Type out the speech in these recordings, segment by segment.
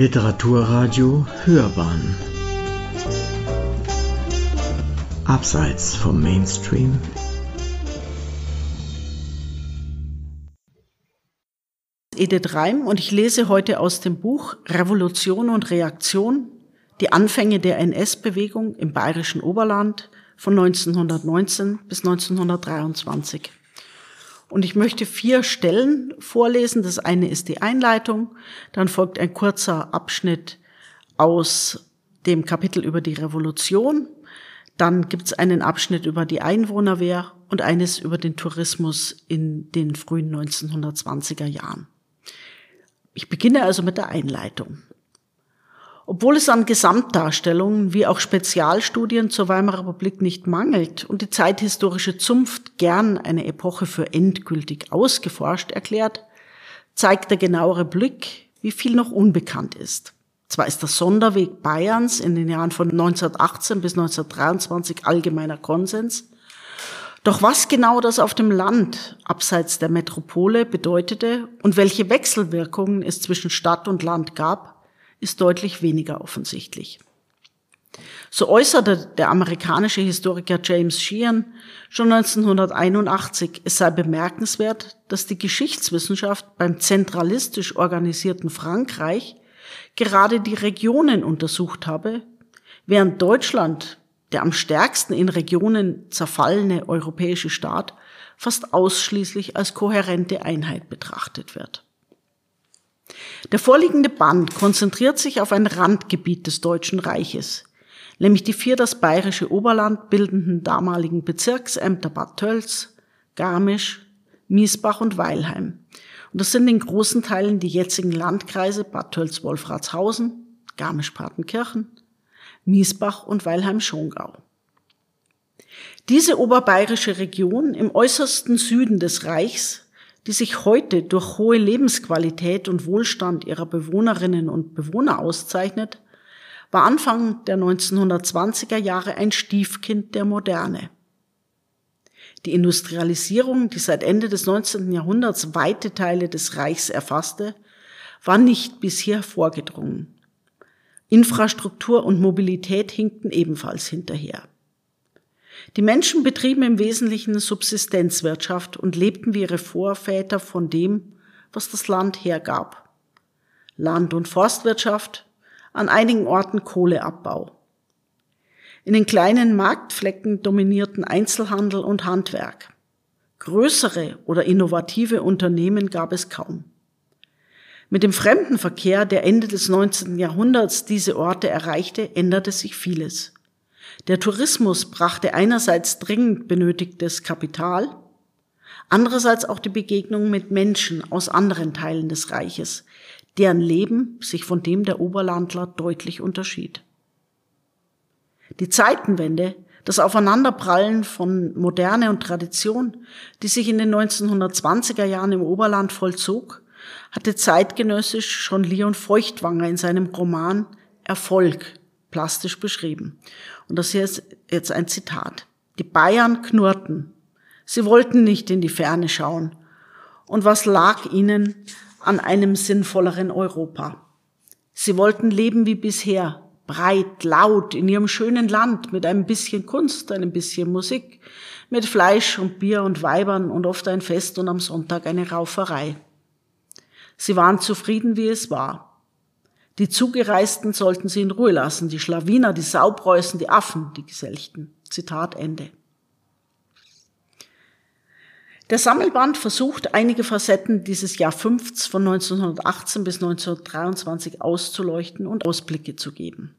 Literaturradio Hörbahn Abseits vom Mainstream Edith Reim und ich lese heute aus dem Buch Revolution und Reaktion, die Anfänge der NS-Bewegung im bayerischen Oberland von 1919 bis 1923. Und ich möchte vier Stellen vorlesen. Das eine ist die Einleitung, dann folgt ein kurzer Abschnitt aus dem Kapitel über die Revolution, dann gibt es einen Abschnitt über die Einwohnerwehr und eines über den Tourismus in den frühen 1920er Jahren. Ich beginne also mit der Einleitung. Obwohl es an Gesamtdarstellungen wie auch Spezialstudien zur Weimarer Republik nicht mangelt und die zeithistorische Zunft gern eine Epoche für endgültig ausgeforscht erklärt, zeigt der genauere Blick, wie viel noch unbekannt ist. Zwar ist der Sonderweg Bayerns in den Jahren von 1918 bis 1923 allgemeiner Konsens, doch was genau das auf dem Land abseits der Metropole bedeutete und welche Wechselwirkungen es zwischen Stadt und Land gab, ist deutlich weniger offensichtlich. So äußerte der amerikanische Historiker James Sheehan schon 1981, es sei bemerkenswert, dass die Geschichtswissenschaft beim zentralistisch organisierten Frankreich gerade die Regionen untersucht habe, während Deutschland der am stärksten in Regionen zerfallene europäische Staat fast ausschließlich als kohärente Einheit betrachtet wird. Der vorliegende Band konzentriert sich auf ein Randgebiet des Deutschen Reiches, nämlich die vier das bayerische Oberland bildenden damaligen Bezirksämter Bad Tölz, Garmisch, Miesbach und Weilheim. Und das sind in großen Teilen die jetzigen Landkreise Bad Tölz-Wolfratshausen, Garmisch-Partenkirchen, Miesbach und Weilheim-Schongau. Diese oberbayerische Region im äußersten Süden des Reichs, die sich heute durch hohe Lebensqualität und Wohlstand ihrer Bewohnerinnen und Bewohner auszeichnet, war Anfang der 1920er Jahre ein Stiefkind der Moderne. Die Industrialisierung, die seit Ende des 19. Jahrhunderts weite Teile des Reichs erfasste, war nicht bisher vorgedrungen. Infrastruktur und Mobilität hinkten ebenfalls hinterher. Die Menschen betrieben im Wesentlichen Subsistenzwirtschaft und lebten wie ihre Vorväter von dem, was das Land hergab. Land- und Forstwirtschaft, an einigen Orten Kohleabbau. In den kleinen Marktflecken dominierten Einzelhandel und Handwerk. Größere oder innovative Unternehmen gab es kaum. Mit dem Fremdenverkehr, der Ende des 19. Jahrhunderts diese Orte erreichte, änderte sich vieles. Der Tourismus brachte einerseits dringend benötigtes Kapital, andererseits auch die Begegnung mit Menschen aus anderen Teilen des Reiches, deren Leben sich von dem der Oberlandler deutlich unterschied. Die Zeitenwende, das Aufeinanderprallen von Moderne und Tradition, die sich in den 1920er Jahren im Oberland vollzog, hatte zeitgenössisch schon Leon Feuchtwanger in seinem Roman Erfolg plastisch beschrieben. Und das hier ist jetzt ein Zitat. Die Bayern knurrten. Sie wollten nicht in die Ferne schauen. Und was lag ihnen an einem sinnvolleren Europa? Sie wollten leben wie bisher, breit, laut, in ihrem schönen Land, mit einem bisschen Kunst, einem bisschen Musik, mit Fleisch und Bier und Weibern und oft ein Fest und am Sonntag eine Rauferei. Sie waren zufrieden, wie es war. Die Zugereisten sollten sie in Ruhe lassen, die Schlawiner, die Saupreußen, die Affen, die Geselchten. Zitat Ende. Der Sammelband versucht, einige Facetten dieses Jahr 5 von 1918 bis 1923 auszuleuchten und Ausblicke zu geben.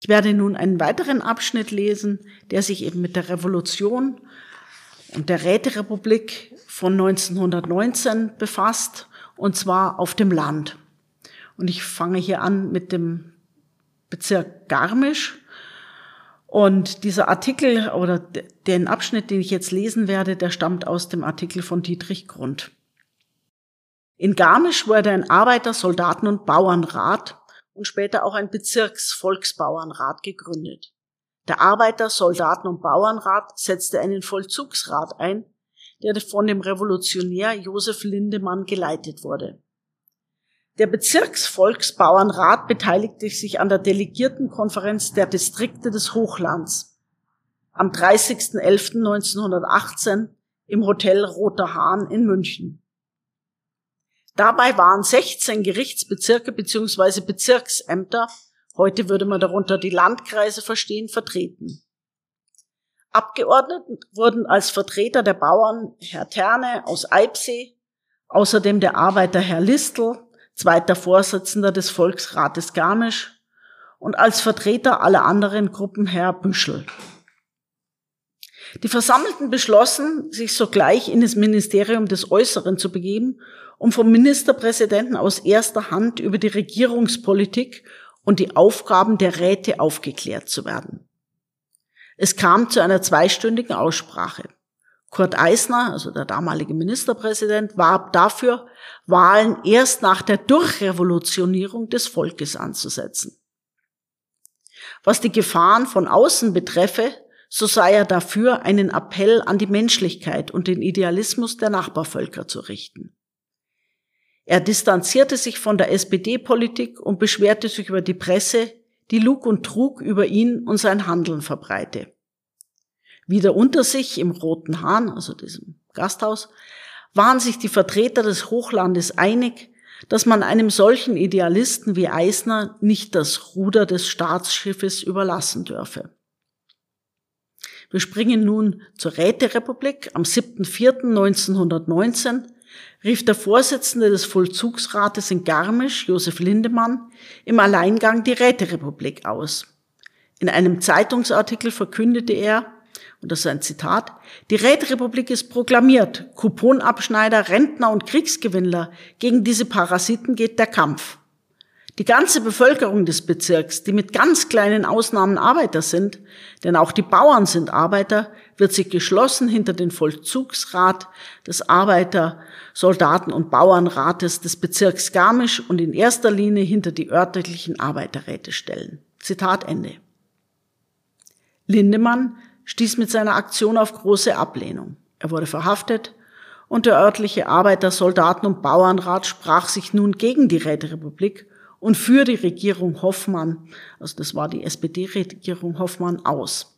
Ich werde nun einen weiteren Abschnitt lesen, der sich eben mit der Revolution und der Räterepublik von 1919 befasst und zwar auf dem Land. Und ich fange hier an mit dem Bezirk Garmisch. Und dieser Artikel oder den Abschnitt, den ich jetzt lesen werde, der stammt aus dem Artikel von Dietrich Grund. In Garmisch wurde ein Arbeiter-, Soldaten- und Bauernrat und später auch ein Bezirksvolksbauernrat gegründet. Der Arbeiter-, Soldaten- und Bauernrat setzte einen Vollzugsrat ein, der von dem Revolutionär Josef Lindemann geleitet wurde. Der Bezirksvolksbauernrat beteiligte sich an der Delegiertenkonferenz der Distrikte des Hochlands am 30.11.1918 im Hotel Roter Hahn in München. Dabei waren 16 Gerichtsbezirke bzw. Bezirksämter, heute würde man darunter die Landkreise verstehen, vertreten. Abgeordnet wurden als Vertreter der Bauern Herr Terne aus Eibsee, außerdem der Arbeiter Herr Listel, zweiter Vorsitzender des Volksrates Garmisch und als Vertreter aller anderen Gruppen Herr Büschel. Die Versammelten beschlossen, sich sogleich in das Ministerium des Äußeren zu begeben, um vom Ministerpräsidenten aus erster Hand über die Regierungspolitik und die Aufgaben der Räte aufgeklärt zu werden. Es kam zu einer zweistündigen Aussprache. Kurt Eisner, also der damalige Ministerpräsident, warb dafür, Wahlen erst nach der Durchrevolutionierung des Volkes anzusetzen. Was die Gefahren von außen betreffe, so sei er dafür, einen Appell an die Menschlichkeit und den Idealismus der Nachbarvölker zu richten. Er distanzierte sich von der SPD-Politik und beschwerte sich über die Presse, die Lug und Trug über ihn und sein Handeln verbreite. Wieder unter sich im Roten Hahn, also diesem Gasthaus, waren sich die Vertreter des Hochlandes einig, dass man einem solchen Idealisten wie Eisner nicht das Ruder des Staatsschiffes überlassen dürfe. Wir springen nun zur Räterepublik. Am 7.4.1919 rief der Vorsitzende des Vollzugsrates in Garmisch, Josef Lindemann, im Alleingang die Räterepublik aus. In einem Zeitungsartikel verkündete er, und das ist ein Zitat, die Räterepublik ist proklamiert. Kuponabschneider, Rentner und Kriegsgewinnler. Gegen diese Parasiten geht der Kampf. Die ganze Bevölkerung des Bezirks, die mit ganz kleinen Ausnahmen Arbeiter sind, denn auch die Bauern sind Arbeiter, wird sich geschlossen hinter den Vollzugsrat des Arbeiter-, Soldaten- und Bauernrates des Bezirks Garmisch und in erster Linie hinter die örtlichen Arbeiterräte stellen. Zitat Ende. Lindemann stieß mit seiner Aktion auf große Ablehnung. Er wurde verhaftet und der örtliche Arbeiter-, Soldaten- und Bauernrat sprach sich nun gegen die Räterepublik und für die Regierung Hoffmann, also das war die SPD-Regierung Hoffmann, aus.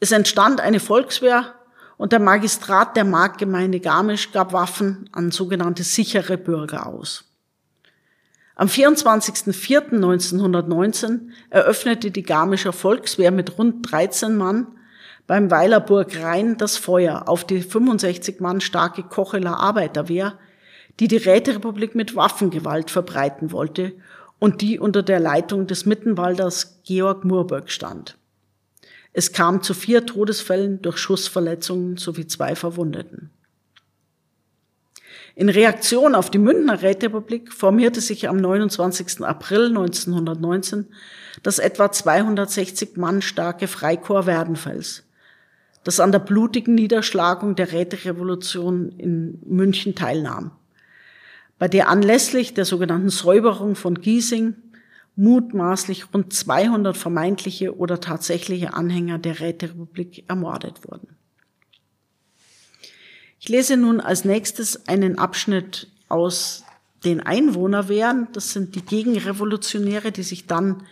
Es entstand eine Volkswehr und der Magistrat der Marktgemeinde Garmisch gab Waffen an sogenannte sichere Bürger aus. Am 24.04.1919 eröffnete die Garmischer Volkswehr mit rund 13 Mann beim Weilerburg Rhein das Feuer auf die 65 Mann starke Kocheler Arbeiterwehr, die die Räterepublik mit Waffengewalt verbreiten wollte und die unter der Leitung des Mittenwalders Georg Murberg stand. Es kam zu vier Todesfällen durch Schussverletzungen sowie zwei Verwundeten. In Reaktion auf die Münchner Räterepublik formierte sich am 29. April 1919 das etwa 260 Mann starke Freikorps Werdenfels, das an der blutigen Niederschlagung der Räterevolution in München teilnahm bei der anlässlich der sogenannten Säuberung von Giesing mutmaßlich rund 200 vermeintliche oder tatsächliche Anhänger der Räterepublik ermordet wurden. Ich lese nun als nächstes einen Abschnitt aus den Einwohnerwehren. Das sind die Gegenrevolutionäre, die sich dann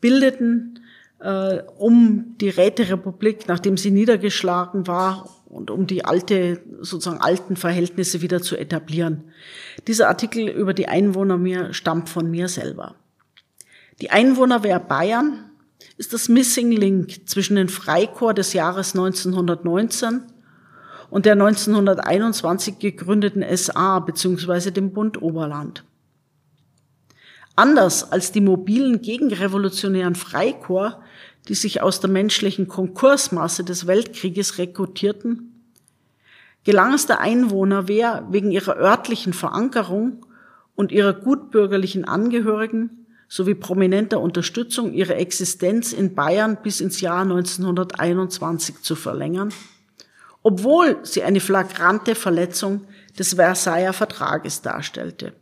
bildeten, äh, um die Räterepublik, nachdem sie niedergeschlagen war, und um die alte, sozusagen alten Verhältnisse wieder zu etablieren. Dieser Artikel über die Einwohner mir stammt von mir selber. Die Einwohnerwehr Bayern ist das Missing Link zwischen den Freikorps des Jahres 1919 und der 1921 gegründeten SA bzw. dem Bund Oberland. Anders als die mobilen gegenrevolutionären Freikorps die sich aus der menschlichen Konkursmasse des Weltkrieges rekrutierten, gelang es der Einwohnerwehr wegen ihrer örtlichen Verankerung und ihrer gutbürgerlichen Angehörigen sowie prominenter Unterstützung ihre Existenz in Bayern bis ins Jahr 1921 zu verlängern, obwohl sie eine flagrante Verletzung des Versailler Vertrages darstellte.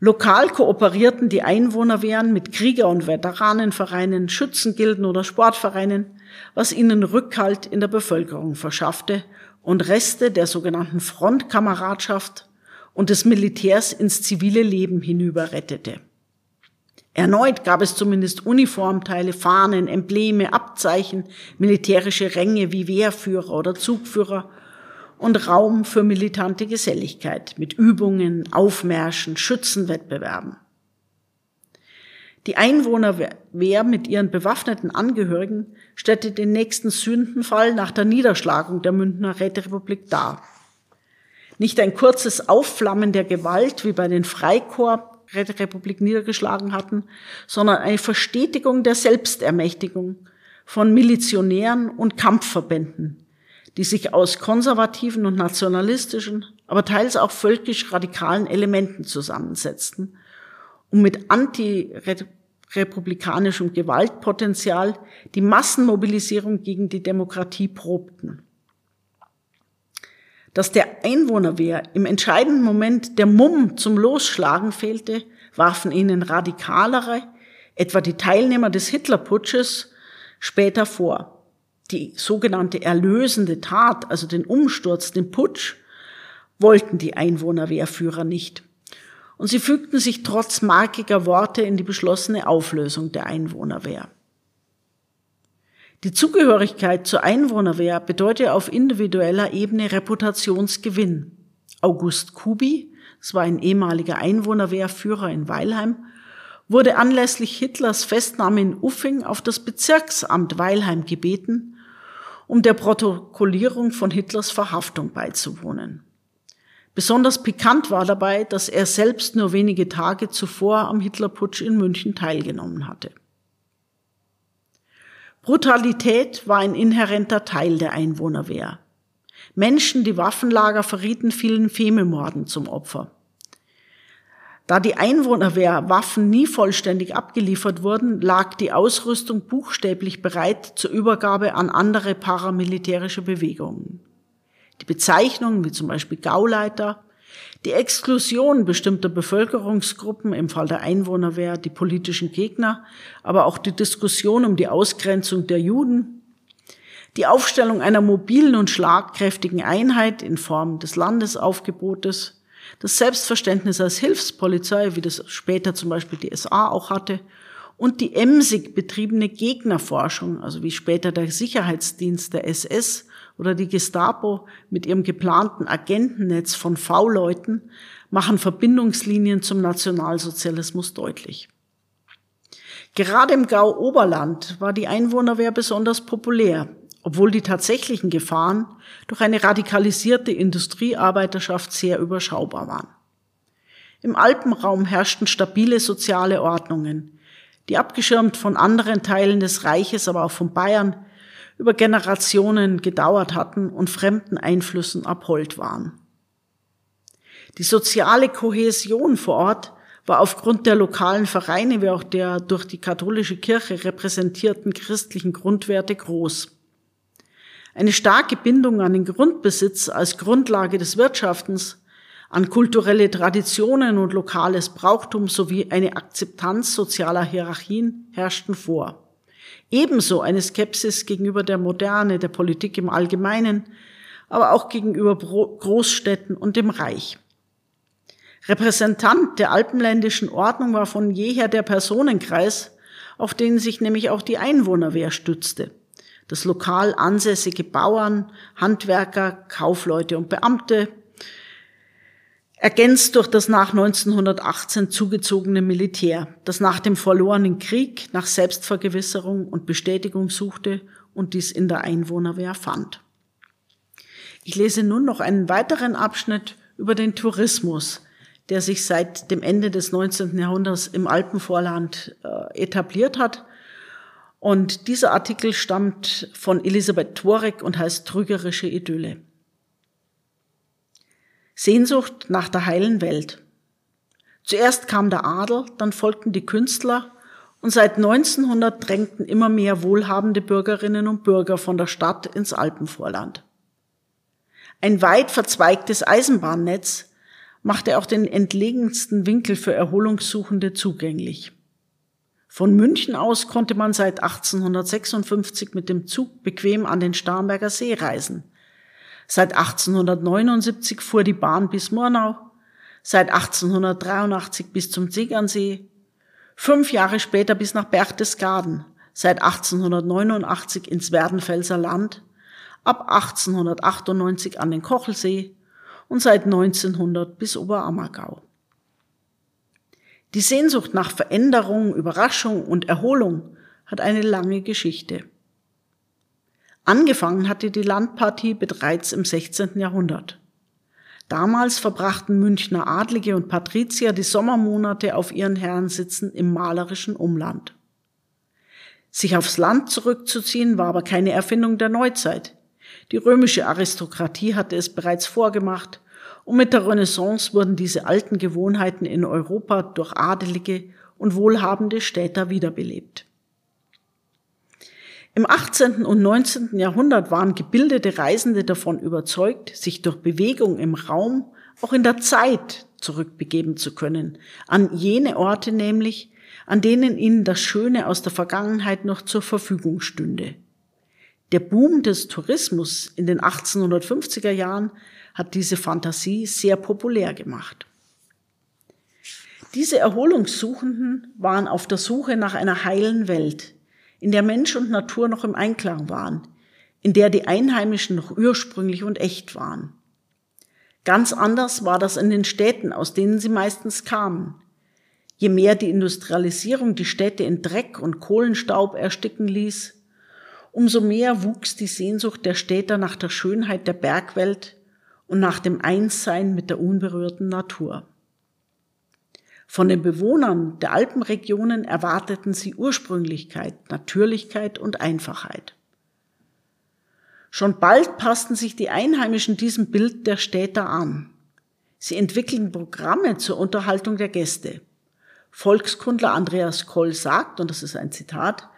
Lokal kooperierten die Einwohnerwehren mit Krieger- und Veteranenvereinen, Schützengilden oder Sportvereinen, was ihnen Rückhalt in der Bevölkerung verschaffte und Reste der sogenannten Frontkameradschaft und des Militärs ins zivile Leben hinüber rettete. Erneut gab es zumindest Uniformteile, Fahnen, Embleme, Abzeichen, militärische Ränge wie Wehrführer oder Zugführer und Raum für militante Geselligkeit mit Übungen, Aufmärschen, Schützenwettbewerben. Die Einwohnerwehr mit ihren bewaffneten Angehörigen stellte den nächsten Sündenfall nach der Niederschlagung der Münchner Räterepublik dar. Nicht ein kurzes Aufflammen der Gewalt wie bei den Freikorps Räterepublik niedergeschlagen hatten, sondern eine Verstetigung der Selbstermächtigung von Milizionären und Kampfverbänden, die sich aus konservativen und nationalistischen, aber teils auch völkisch radikalen Elementen zusammensetzten, um mit antirepublikanischem Gewaltpotenzial die Massenmobilisierung gegen die Demokratie probten. Dass der Einwohnerwehr im entscheidenden Moment der Mumm zum Losschlagen fehlte, warfen ihnen radikalere, etwa die Teilnehmer des Hitlerputsches, später vor die sogenannte erlösende Tat, also den Umsturz, den Putsch, wollten die Einwohnerwehrführer nicht. Und sie fügten sich trotz markiger Worte in die beschlossene Auflösung der Einwohnerwehr. Die Zugehörigkeit zur Einwohnerwehr bedeutet auf individueller Ebene Reputationsgewinn. August Kubi, das war ein ehemaliger Einwohnerwehrführer in Weilheim, wurde anlässlich Hitlers Festnahme in Uffing auf das Bezirksamt Weilheim gebeten um der Protokollierung von Hitlers Verhaftung beizuwohnen. Besonders pikant war dabei, dass er selbst nur wenige Tage zuvor am Hitlerputsch in München teilgenommen hatte. Brutalität war ein inhärenter Teil der Einwohnerwehr. Menschen, die Waffenlager verrieten, fielen Fememorden zum Opfer. Da die Einwohnerwehrwaffen nie vollständig abgeliefert wurden, lag die Ausrüstung buchstäblich bereit zur Übergabe an andere paramilitärische Bewegungen. Die Bezeichnungen wie zum Beispiel Gauleiter, die Exklusion bestimmter Bevölkerungsgruppen, im Fall der Einwohnerwehr die politischen Gegner, aber auch die Diskussion um die Ausgrenzung der Juden, die Aufstellung einer mobilen und schlagkräftigen Einheit in Form des Landesaufgebotes, das Selbstverständnis als Hilfspolizei, wie das später zum Beispiel die SA auch hatte, und die emsig betriebene Gegnerforschung, also wie später der Sicherheitsdienst der SS oder die Gestapo mit ihrem geplanten Agentennetz von V-Leuten, machen Verbindungslinien zum Nationalsozialismus deutlich. Gerade im Gau Oberland war die Einwohnerwehr besonders populär, obwohl die tatsächlichen Gefahren durch eine radikalisierte Industriearbeiterschaft sehr überschaubar waren. Im Alpenraum herrschten stabile soziale Ordnungen, die abgeschirmt von anderen Teilen des Reiches, aber auch von Bayern, über Generationen gedauert hatten und fremden Einflüssen abhold waren. Die soziale Kohäsion vor Ort war aufgrund der lokalen Vereine wie auch der durch die katholische Kirche repräsentierten christlichen Grundwerte groß. Eine starke Bindung an den Grundbesitz als Grundlage des Wirtschaftens, an kulturelle Traditionen und lokales Brauchtum sowie eine Akzeptanz sozialer Hierarchien herrschten vor. Ebenso eine Skepsis gegenüber der Moderne, der Politik im Allgemeinen, aber auch gegenüber Großstädten und dem Reich. Repräsentant der alpenländischen Ordnung war von jeher der Personenkreis, auf den sich nämlich auch die Einwohnerwehr stützte das lokal ansässige Bauern, Handwerker, Kaufleute und Beamte, ergänzt durch das nach 1918 zugezogene Militär, das nach dem verlorenen Krieg nach Selbstvergewisserung und Bestätigung suchte und dies in der Einwohnerwehr fand. Ich lese nun noch einen weiteren Abschnitt über den Tourismus, der sich seit dem Ende des 19. Jahrhunderts im Alpenvorland äh, etabliert hat und dieser Artikel stammt von Elisabeth Torek und heißt Trügerische Idylle. Sehnsucht nach der heilen Welt. Zuerst kam der Adel, dann folgten die Künstler und seit 1900 drängten immer mehr wohlhabende Bürgerinnen und Bürger von der Stadt ins Alpenvorland. Ein weit verzweigtes Eisenbahnnetz machte auch den entlegensten Winkel für Erholungssuchende zugänglich. Von München aus konnte man seit 1856 mit dem Zug bequem an den Starnberger See reisen. Seit 1879 fuhr die Bahn bis Murnau. seit 1883 bis zum Tegernsee, fünf Jahre später bis nach Berchtesgaden, seit 1889 ins Werdenfelser Land, ab 1898 an den Kochelsee und seit 1900 bis Oberammergau. Die Sehnsucht nach Veränderung, Überraschung und Erholung hat eine lange Geschichte. Angefangen hatte die Landpartie bereits im 16. Jahrhundert. Damals verbrachten Münchner Adlige und Patrizier die Sommermonate auf ihren Herrensitzen im malerischen Umland. Sich aufs Land zurückzuziehen war aber keine Erfindung der Neuzeit. Die römische Aristokratie hatte es bereits vorgemacht und mit der Renaissance wurden diese alten Gewohnheiten in Europa durch adelige und wohlhabende Städter wiederbelebt. Im 18. und 19. Jahrhundert waren gebildete Reisende davon überzeugt, sich durch Bewegung im Raum auch in der Zeit zurückbegeben zu können, an jene Orte nämlich, an denen ihnen das Schöne aus der Vergangenheit noch zur Verfügung stünde. Der Boom des Tourismus in den 1850er Jahren hat diese Fantasie sehr populär gemacht. Diese Erholungssuchenden waren auf der Suche nach einer heilen Welt, in der Mensch und Natur noch im Einklang waren, in der die Einheimischen noch ursprünglich und echt waren. Ganz anders war das in den Städten, aus denen sie meistens kamen. Je mehr die Industrialisierung die Städte in Dreck und Kohlenstaub ersticken ließ, umso mehr wuchs die Sehnsucht der Städter nach der Schönheit der Bergwelt und nach dem Einssein mit der unberührten Natur. Von den Bewohnern der Alpenregionen erwarteten sie Ursprünglichkeit, Natürlichkeit und Einfachheit. Schon bald passten sich die Einheimischen diesem Bild der Städter an. Sie entwickelten Programme zur Unterhaltung der Gäste. Volkskundler Andreas Koll sagt, und das ist ein Zitat,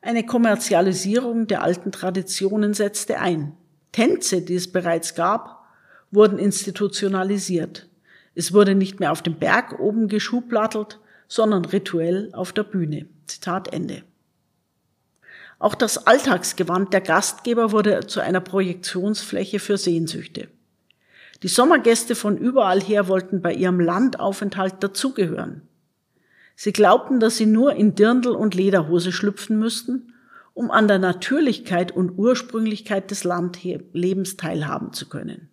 eine Kommerzialisierung der alten Traditionen setzte ein. Tänze, die es bereits gab, wurden institutionalisiert. Es wurde nicht mehr auf dem Berg oben geschublattelt, sondern rituell auf der Bühne. Zitat Ende. Auch das Alltagsgewand der Gastgeber wurde zu einer Projektionsfläche für Sehnsüchte. Die Sommergäste von überall her wollten bei ihrem Landaufenthalt dazugehören. Sie glaubten, dass sie nur in Dirndl und Lederhose schlüpfen müssten, um an der Natürlichkeit und Ursprünglichkeit des Landlebens teilhaben zu können.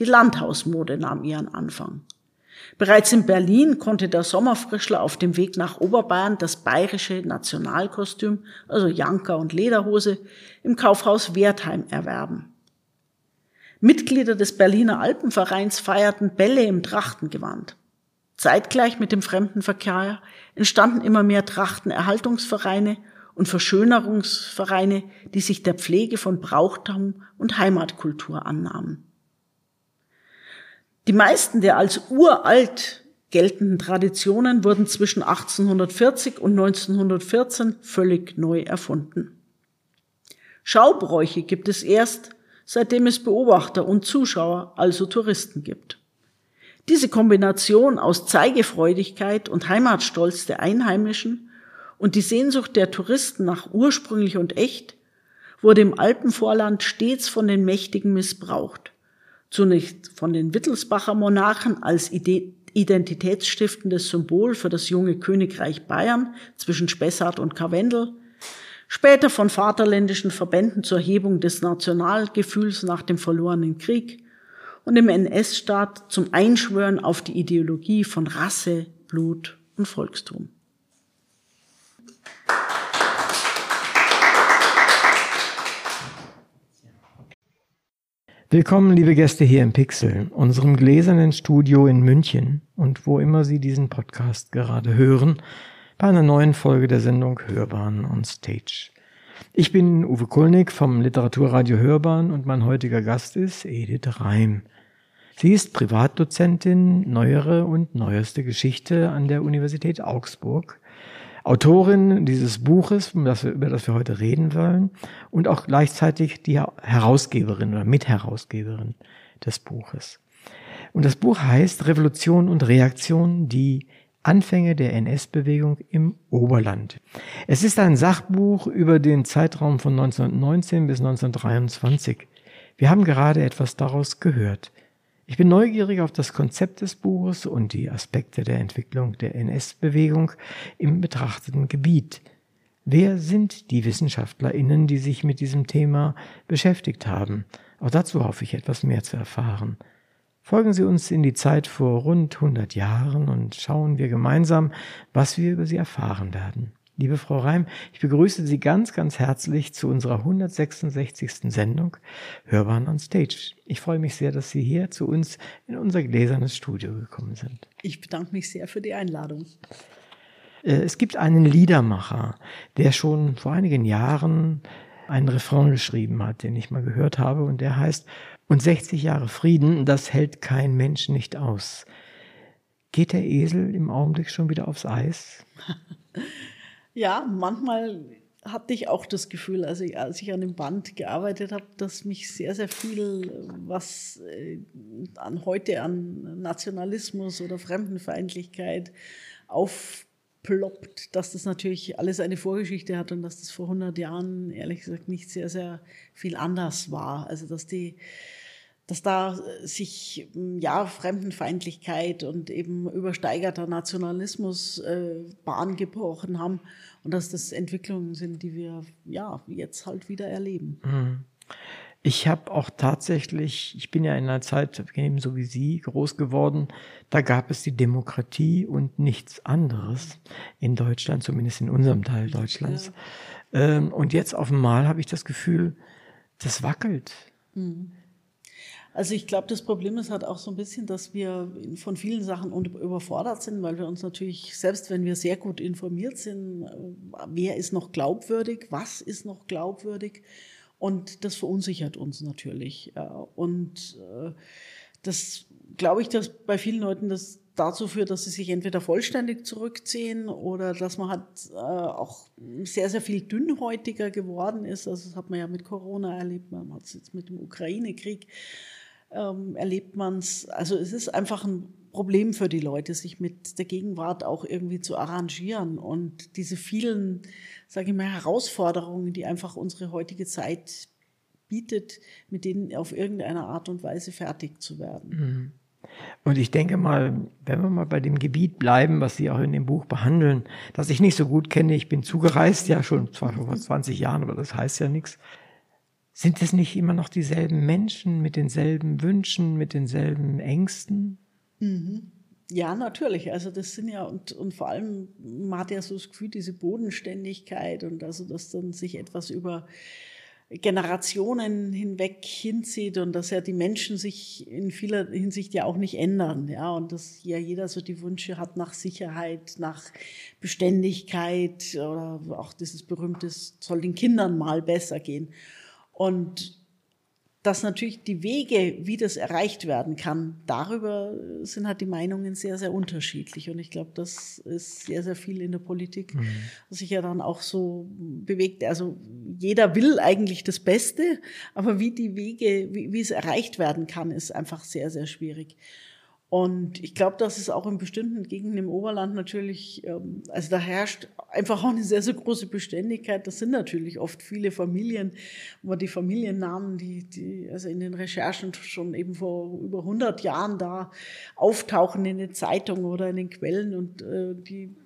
Die Landhausmode nahm ihren Anfang. Bereits in Berlin konnte der Sommerfrischler auf dem Weg nach Oberbayern das bayerische Nationalkostüm, also Janker und Lederhose, im Kaufhaus Wertheim erwerben. Mitglieder des Berliner Alpenvereins feierten Bälle im Trachtengewand. Zeitgleich mit dem Fremdenverkehr entstanden immer mehr Trachtenerhaltungsvereine und Verschönerungsvereine, die sich der Pflege von Brauchtum und Heimatkultur annahmen. Die meisten der als uralt geltenden Traditionen wurden zwischen 1840 und 1914 völlig neu erfunden. Schaubräuche gibt es erst, seitdem es Beobachter und Zuschauer, also Touristen gibt. Diese Kombination aus Zeigefreudigkeit und Heimatstolz der Einheimischen und die Sehnsucht der Touristen nach ursprünglich und echt wurde im Alpenvorland stets von den Mächtigen missbraucht zunächst von den Wittelsbacher Monarchen als identitätsstiftendes Symbol für das junge Königreich Bayern zwischen Spessart und Karwendel, später von vaterländischen Verbänden zur Hebung des Nationalgefühls nach dem verlorenen Krieg und im NS-Staat zum Einschwören auf die Ideologie von Rasse, Blut und Volkstum. Willkommen, liebe Gäste hier im Pixel, unserem gläsernen Studio in München und wo immer Sie diesen Podcast gerade hören, bei einer neuen Folge der Sendung Hörbahn on Stage. Ich bin Uwe Kulnig vom Literaturradio Hörbahn und mein heutiger Gast ist Edith Reim. Sie ist Privatdozentin neuere und neueste Geschichte an der Universität Augsburg Autorin dieses Buches, über das, wir, heute reden wollen, und auch gleichzeitig die Herausgeberin oder Mitherausgeberin des Buches. Und das Buch heißt Revolution und Reaktion, die Anfänge der NS-Bewegung im Oberland. Es ist ein Sachbuch über den Zeitraum von 1919 bis 1923. Wir haben gerade etwas daraus gehört. Ich bin neugierig auf das Konzept des Buches und die Aspekte der Entwicklung der NS-Bewegung im betrachteten Gebiet. Wer sind die WissenschaftlerInnen, die sich mit diesem Thema beschäftigt haben? Auch dazu hoffe ich etwas mehr zu erfahren. Folgen Sie uns in die Zeit vor rund 100 Jahren und schauen wir gemeinsam, was wir über sie erfahren werden. Liebe Frau Reim, ich begrüße Sie ganz, ganz herzlich zu unserer 166. Sendung Hörbahn on Stage. Ich freue mich sehr, dass Sie hier zu uns in unser gläsernes Studio gekommen sind. Ich bedanke mich sehr für die Einladung. Äh, es gibt einen Liedermacher, der schon vor einigen Jahren einen Refrain geschrieben hat, den ich mal gehört habe, und der heißt, und 60 Jahre Frieden, das hält kein Mensch nicht aus. Geht der Esel im Augenblick schon wieder aufs Eis? Ja, manchmal hatte ich auch das Gefühl, also als ich an dem Band gearbeitet habe, dass mich sehr, sehr viel, was äh, an heute an Nationalismus oder Fremdenfeindlichkeit aufploppt, dass das natürlich alles eine Vorgeschichte hat und dass das vor 100 Jahren ehrlich gesagt nicht sehr, sehr viel anders war. Also dass die dass da äh, sich hm, ja Fremdenfeindlichkeit und eben übersteigerter Nationalismus äh, Bahn gebrochen haben und dass das Entwicklungen sind, die wir ja jetzt halt wieder erleben. Mhm. Ich habe auch tatsächlich, ich bin ja in einer Zeit, ebenso wie Sie, groß geworden, da gab es die Demokratie und nichts anderes in Deutschland, zumindest in unserem Teil Deutschlands. Ja. Ähm, und jetzt auf einmal habe ich das Gefühl, das wackelt. Mhm. Also ich glaube, das Problem ist halt auch so ein bisschen, dass wir von vielen Sachen überfordert sind, weil wir uns natürlich, selbst wenn wir sehr gut informiert sind, äh, wer ist noch glaubwürdig, was ist noch glaubwürdig und das verunsichert uns natürlich. Und äh, das glaube ich, dass bei vielen Leuten das dazu führt, dass sie sich entweder vollständig zurückziehen oder dass man halt äh, auch sehr, sehr viel dünnhäutiger geworden ist. Also das hat man ja mit Corona erlebt, man hat es jetzt mit dem Ukraine-Krieg ähm, erlebt man es. Also es ist einfach ein Problem für die Leute, sich mit der Gegenwart auch irgendwie zu arrangieren und diese vielen, sage ich mal, Herausforderungen, die einfach unsere heutige Zeit bietet, mit denen auf irgendeine Art und Weise fertig zu werden. Mhm. Und ich denke mal, wenn wir mal bei dem Gebiet bleiben, was Sie auch in dem Buch behandeln, das ich nicht so gut kenne, ich bin zugereist, ja schon zwar vor 20 Jahren, aber das heißt ja nichts. Sind es nicht immer noch dieselben Menschen mit denselben Wünschen, mit denselben Ängsten? Mhm. Ja, natürlich. Also das sind ja, und, und vor allem, man hat ja so das Gefühl, diese Bodenständigkeit und also, dass dann sich etwas über Generationen hinweg hinzieht und dass ja die Menschen sich in vieler Hinsicht ja auch nicht ändern, ja, und dass ja jeder so die Wünsche hat nach Sicherheit, nach Beständigkeit oder auch dieses berühmte, soll den Kindern mal besser gehen. Und dass natürlich die Wege, wie das erreicht werden kann, darüber sind halt die Meinungen sehr, sehr unterschiedlich. Und ich glaube, das ist sehr, sehr viel in der Politik, mhm. was sich ja dann auch so bewegt. Also jeder will eigentlich das Beste, aber wie die Wege, wie, wie es erreicht werden kann, ist einfach sehr, sehr schwierig. Und ich glaube, dass es auch in bestimmten Gegenden im Oberland natürlich, ähm, also da herrscht einfach auch eine sehr, sehr große Beständigkeit. Das sind natürlich oft viele Familien, wo die Familiennamen, die, die also in den Recherchen schon eben vor über 100 Jahren da auftauchen in den Zeitungen oder in den Quellen und äh, die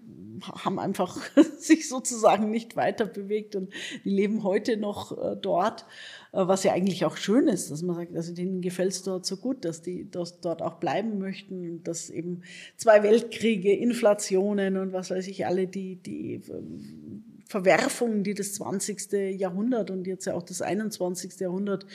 haben einfach sich sozusagen nicht weiter bewegt und die leben heute noch äh, dort. Äh, was ja eigentlich auch schön ist, dass man sagt, also denen gefällt es dort so gut, dass die dass dort auch bleiben möchten, dass eben zwei Weltkriege, Inflationen und was weiß ich alle, die, die ähm, Verwerfungen, die das 20. Jahrhundert und jetzt ja auch das 21. Jahrhundert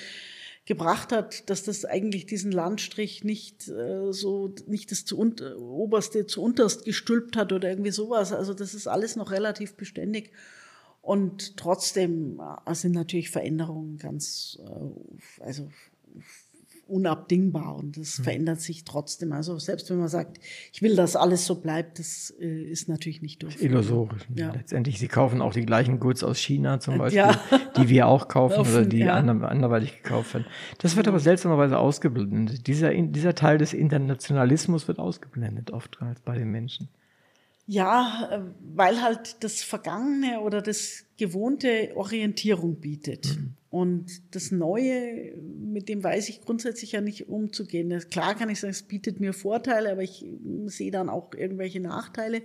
gebracht hat, dass das eigentlich diesen Landstrich nicht äh, so, nicht das zu unter, oberste zu unterst gestülpt hat oder irgendwie sowas. Also das ist alles noch relativ beständig. Und trotzdem äh, sind natürlich Veränderungen ganz, äh, also unabdingbar und das mhm. verändert sich trotzdem. Also selbst wenn man sagt, ich will, dass alles so bleibt, das äh, ist natürlich nicht durch. Illusorisch. Ja. Letztendlich, sie kaufen auch die gleichen Goods aus China zum Beispiel, ja. die wir auch kaufen Offen, oder die ja. anderweitig gekauft werden. Das wird aber seltsamerweise ausgeblendet. Dieser, dieser Teil des Internationalismus wird ausgeblendet oft bei den Menschen. Ja, äh, weil halt das Vergangene oder das Gewohnte Orientierung bietet. Mhm. Und das Neue, mit dem weiß ich grundsätzlich ja nicht umzugehen. Klar kann ich sagen, es bietet mir Vorteile, aber ich sehe dann auch irgendwelche Nachteile.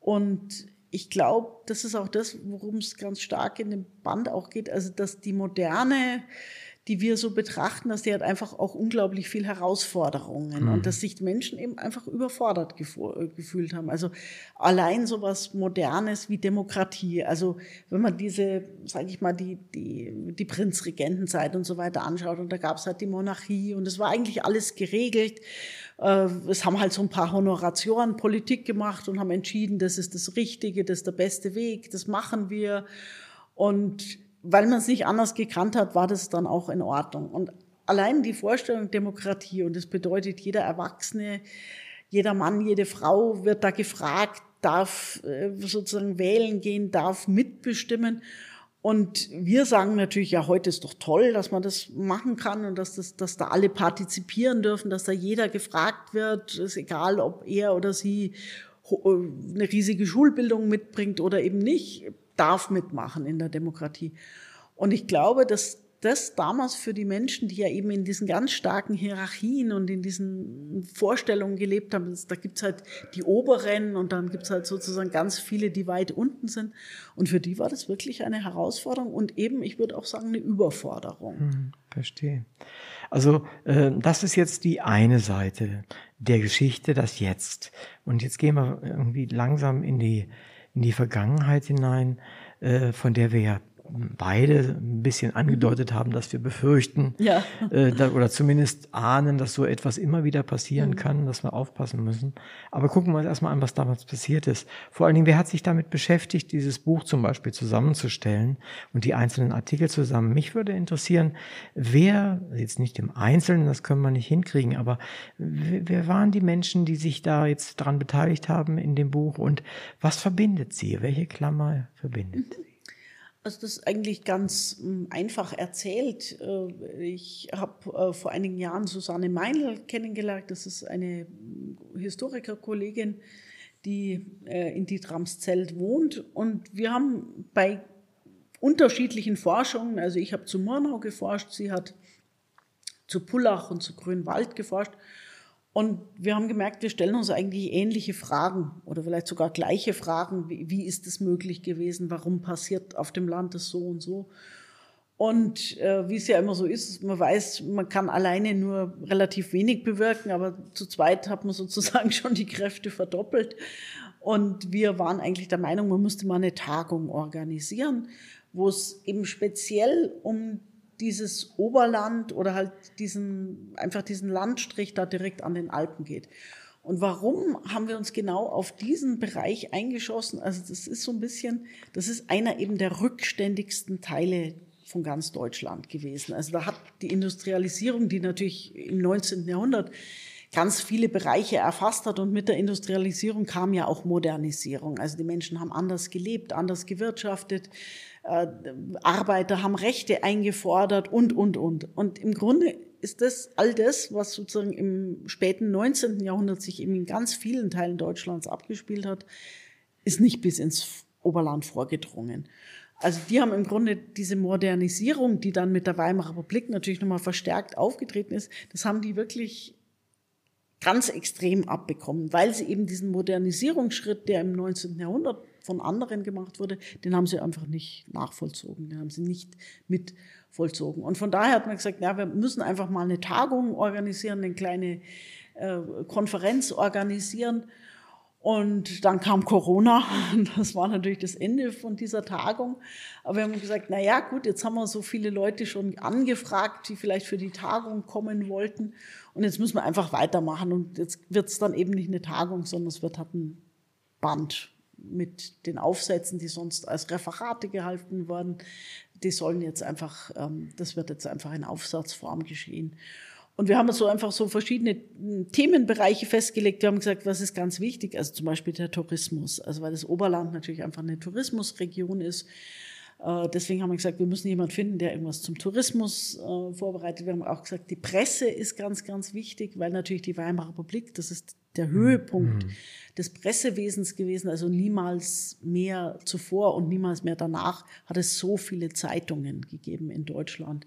Und ich glaube, das ist auch das, worum es ganz stark in dem Band auch geht. Also, dass die moderne die wir so betrachten, dass die hat einfach auch unglaublich viel Herausforderungen mhm. und dass sich Menschen eben einfach überfordert äh, gefühlt haben. Also allein so was Modernes wie Demokratie. Also wenn man diese, sage ich mal, die, die, die Prinzregentenzeit und so weiter anschaut und da gab es halt die Monarchie und es war eigentlich alles geregelt. Äh, es haben halt so ein paar Honoratioren Politik gemacht und haben entschieden, das ist das Richtige, das ist der beste Weg, das machen wir. Und weil man es nicht anders gekannt hat, war das dann auch in Ordnung. Und allein die Vorstellung Demokratie, und das bedeutet, jeder Erwachsene, jeder Mann, jede Frau wird da gefragt, darf äh, sozusagen wählen gehen, darf mitbestimmen. Und wir sagen natürlich, ja, heute ist doch toll, dass man das machen kann und dass, das, dass da alle partizipieren dürfen, dass da jeder gefragt wird, ist egal, ob er oder sie äh, eine riesige Schulbildung mitbringt oder eben nicht darf mitmachen in der Demokratie. Und ich glaube, dass das damals für die Menschen, die ja eben in diesen ganz starken Hierarchien und in diesen Vorstellungen gelebt haben, da gibt's halt die Oberen und dann gibt's halt sozusagen ganz viele, die weit unten sind. Und für die war das wirklich eine Herausforderung und eben, ich würde auch sagen, eine Überforderung. Hm, verstehe. Also äh, das ist jetzt die eine Seite der Geschichte, das Jetzt. Und jetzt gehen wir irgendwie langsam in die in die Vergangenheit hinein, äh, von der wir ja beide ein bisschen angedeutet haben, dass wir befürchten ja. äh, da, oder zumindest ahnen, dass so etwas immer wieder passieren mhm. kann, dass wir aufpassen müssen. Aber gucken wir uns erstmal an, was damals passiert ist. Vor allen Dingen, wer hat sich damit beschäftigt, dieses Buch zum Beispiel zusammenzustellen und die einzelnen Artikel zusammen? Mich würde interessieren, wer, jetzt nicht im Einzelnen, das können wir nicht hinkriegen, aber wer, wer waren die Menschen, die sich da jetzt dran beteiligt haben in dem Buch und was verbindet sie? Welche Klammer verbindet sie? Also das ist eigentlich ganz hm, einfach erzählt. Äh, ich habe äh, vor einigen Jahren Susanne Meinl kennengelernt. Das ist eine hm, Historikerkollegin, die äh, in Dietramszelt wohnt. Und wir haben bei unterschiedlichen Forschungen, also ich habe zu Murnau geforscht, sie hat zu Pullach und zu Grünwald geforscht. Und wir haben gemerkt, wir stellen uns eigentlich ähnliche Fragen oder vielleicht sogar gleiche Fragen. Wie, wie ist es möglich gewesen? Warum passiert auf dem Land das so und so? Und äh, wie es ja immer so ist, man weiß, man kann alleine nur relativ wenig bewirken, aber zu zweit hat man sozusagen schon die Kräfte verdoppelt. Und wir waren eigentlich der Meinung, man müsste mal eine Tagung organisieren, wo es eben speziell um dieses Oberland oder halt diesen, einfach diesen Landstrich da direkt an den Alpen geht. Und warum haben wir uns genau auf diesen Bereich eingeschossen? Also das ist so ein bisschen, das ist einer eben der rückständigsten Teile von ganz Deutschland gewesen. Also da hat die Industrialisierung, die natürlich im 19. Jahrhundert ganz viele Bereiche erfasst hat und mit der Industrialisierung kam ja auch Modernisierung. Also die Menschen haben anders gelebt, anders gewirtschaftet, äh, Arbeiter haben Rechte eingefordert und, und, und. Und im Grunde ist das all das, was sozusagen im späten 19. Jahrhundert sich eben in ganz vielen Teilen Deutschlands abgespielt hat, ist nicht bis ins Oberland vorgedrungen. Also die haben im Grunde diese Modernisierung, die dann mit der Weimarer Republik natürlich nochmal verstärkt aufgetreten ist, das haben die wirklich ganz extrem abbekommen, weil sie eben diesen Modernisierungsschritt, der im 19. Jahrhundert von anderen gemacht wurde, den haben sie einfach nicht nachvollzogen, den haben sie nicht mit vollzogen. Und von daher hat man gesagt, ja, wir müssen einfach mal eine Tagung organisieren, eine kleine äh, Konferenz organisieren. Und dann kam Corona. Das war natürlich das Ende von dieser Tagung. Aber wir haben gesagt, na ja, gut, jetzt haben wir so viele Leute schon angefragt, die vielleicht für die Tagung kommen wollten. Und jetzt müssen wir einfach weitermachen. Und jetzt wird es dann eben nicht eine Tagung, sondern es wird halt ein Band mit den Aufsätzen, die sonst als Referate gehalten wurden. Die sollen jetzt einfach, ähm, das wird jetzt einfach in Aufsatzform geschehen. Und wir haben so einfach so verschiedene hm, Themenbereiche festgelegt. Wir haben gesagt, was ist ganz wichtig? Also zum Beispiel der Tourismus. Also weil das Oberland natürlich einfach eine Tourismusregion ist. Äh, deswegen haben wir gesagt, wir müssen jemanden finden, der irgendwas zum Tourismus äh, vorbereitet. Wir haben auch gesagt, die Presse ist ganz, ganz wichtig, weil natürlich die Weimarer Republik, das ist der Höhepunkt mhm. des Pressewesens gewesen. Also niemals mehr zuvor und niemals mehr danach hat es so viele Zeitungen gegeben in Deutschland.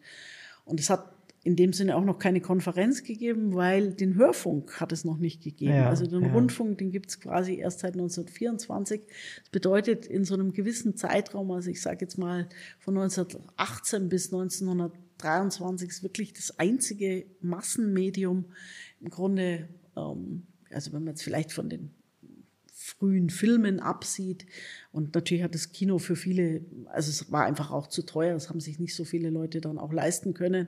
Und es hat in dem Sinne auch noch keine Konferenz gegeben, weil den Hörfunk hat es noch nicht gegeben. Ja, also den ja. Rundfunk, den gibt es quasi erst seit 1924. Das bedeutet, in so einem gewissen Zeitraum, also ich sage jetzt mal von 1918 bis 1923, ist wirklich das einzige Massenmedium im Grunde, ähm, also wenn man jetzt vielleicht von den frühen Filmen absieht. Und natürlich hat das Kino für viele, also es war einfach auch zu teuer, das haben sich nicht so viele Leute dann auch leisten können.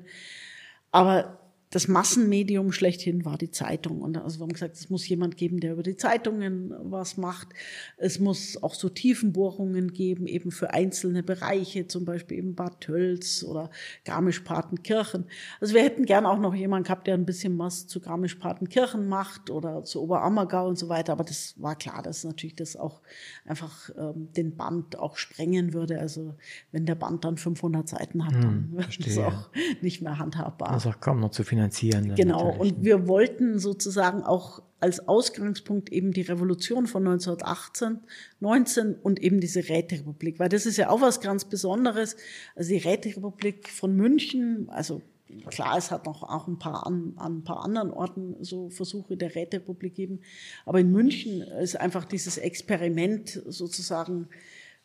Aber das Massenmedium schlechthin war die Zeitung. Und also wir haben gesagt, es muss jemand geben, der über die Zeitungen was macht. Es muss auch so Tiefenbohrungen geben, eben für einzelne Bereiche, zum Beispiel eben Bad Tölz oder Garmisch-Partenkirchen. Also wir hätten gern auch noch jemanden gehabt, der ein bisschen was zu Garmisch-Partenkirchen macht oder zu Oberammergau und so weiter. Aber das war klar, dass natürlich das auch einfach ähm, den Band auch sprengen würde. Also wenn der Band dann 500 Seiten hat, hm, dann wird es auch nicht mehr handhabbar. Das auch kaum noch zu finanzieren finanzieren. Genau, und wir wollten sozusagen auch als Ausgangspunkt eben die Revolution von 1918, 19 und eben diese Räterepublik, weil das ist ja auch was ganz Besonderes. Also die Räterepublik von München, also klar, es hat noch auch ein paar an, an ein paar anderen Orten so Versuche der Räterepublik gegeben, aber in München ist einfach dieses Experiment sozusagen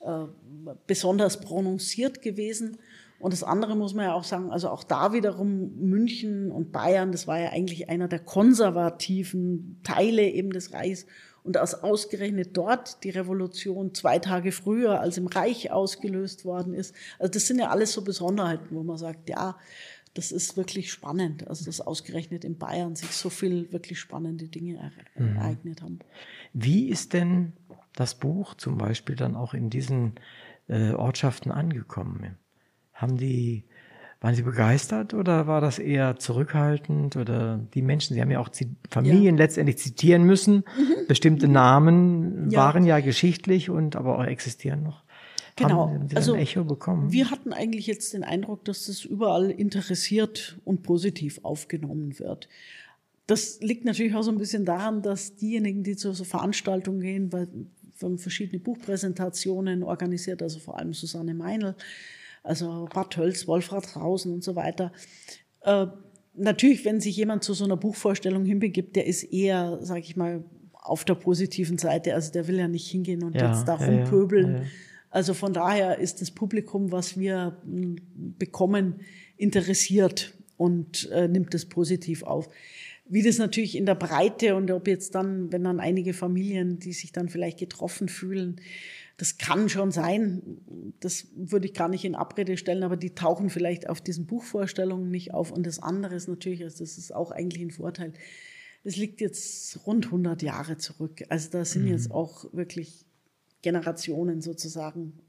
äh, besonders prononciert gewesen. Und das andere muss man ja auch sagen, also auch da wiederum München und Bayern, das war ja eigentlich einer der konservativen Teile eben des Reichs. Und als ausgerechnet dort die Revolution zwei Tage früher als im Reich ausgelöst worden ist. Also das sind ja alles so Besonderheiten, wo man sagt, ja, das ist wirklich spannend. Also dass ausgerechnet in Bayern sich so viel wirklich spannende Dinge mhm. ereignet haben. Wie ist denn das Buch zum Beispiel dann auch in diesen äh, Ortschaften angekommen? Haben die, waren sie begeistert oder war das eher zurückhaltend oder die Menschen, sie haben ja auch Familien ja. letztendlich zitieren müssen. Mhm. Bestimmte Namen ja. waren ja geschichtlich und aber auch existieren noch. Genau. Haben Sie also, ein Echo bekommen? Wir hatten eigentlich jetzt den Eindruck, dass das überall interessiert und positiv aufgenommen wird. Das liegt natürlich auch so ein bisschen daran, dass diejenigen, die zu so Veranstaltungen gehen, weil wir haben verschiedene Buchpräsentationen organisiert, also vor allem Susanne Meinl, also Bad Tölz, Wolfratshausen und so weiter. Äh, natürlich, wenn sich jemand zu so einer Buchvorstellung hinbegibt, der ist eher, sage ich mal, auf der positiven Seite. Also der will ja nicht hingehen und ja, jetzt da rumpöbeln. Ja, ja, also von daher ist das Publikum, was wir hm, bekommen, interessiert und äh, nimmt das positiv auf. Wie das natürlich in der Breite und ob jetzt dann, wenn dann einige Familien, die sich dann vielleicht getroffen fühlen, das kann schon sein, das würde ich gar nicht in Abrede stellen, aber die tauchen vielleicht auf diesen Buchvorstellungen nicht auf. Und das andere ist natürlich, also das ist auch eigentlich ein Vorteil, es liegt jetzt rund 100 Jahre zurück. Also da sind mhm. jetzt auch wirklich Generationen sozusagen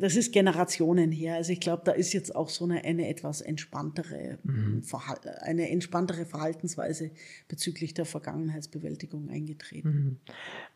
das ist Generationen her. Also ich glaube, da ist jetzt auch so eine, eine etwas entspanntere, mhm. eine entspanntere Verhaltensweise bezüglich der Vergangenheitsbewältigung eingetreten. Mhm.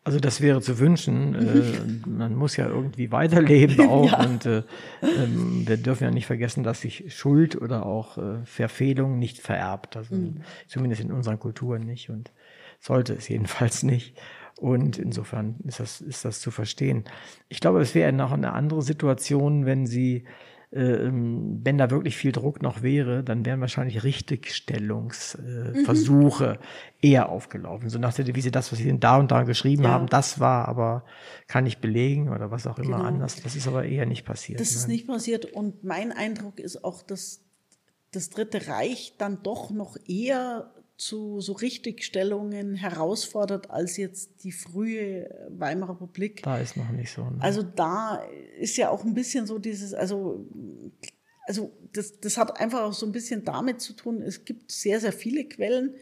Also das wäre zu wünschen. äh, man muss ja irgendwie weiterleben auch. ja. Und äh, ähm, wir dürfen ja nicht vergessen, dass sich Schuld oder auch äh, Verfehlung nicht vererbt. Also mhm. zumindest in unseren Kulturen nicht und sollte es jedenfalls nicht. Und insofern ist das, ist das zu verstehen. Ich glaube, es wäre noch eine andere Situation, wenn sie, äh, wenn da wirklich viel Druck noch wäre, dann wären wahrscheinlich Richtigstellungsversuche äh, mhm. eher aufgelaufen. So nach der wie sie das, was sie da und da geschrieben ja. haben, das war aber, kann ich belegen oder was auch immer genau. anders. Das ist aber eher nicht passiert. Das ist nicht passiert. Und mein Eindruck ist auch, dass das Dritte Reich dann doch noch eher zu so Richtigstellungen herausfordert als jetzt die frühe Weimarer Republik. Da ist noch nicht so. Ne? Also da ist ja auch ein bisschen so dieses, also, also das, das hat einfach auch so ein bisschen damit zu tun, es gibt sehr, sehr viele Quellen,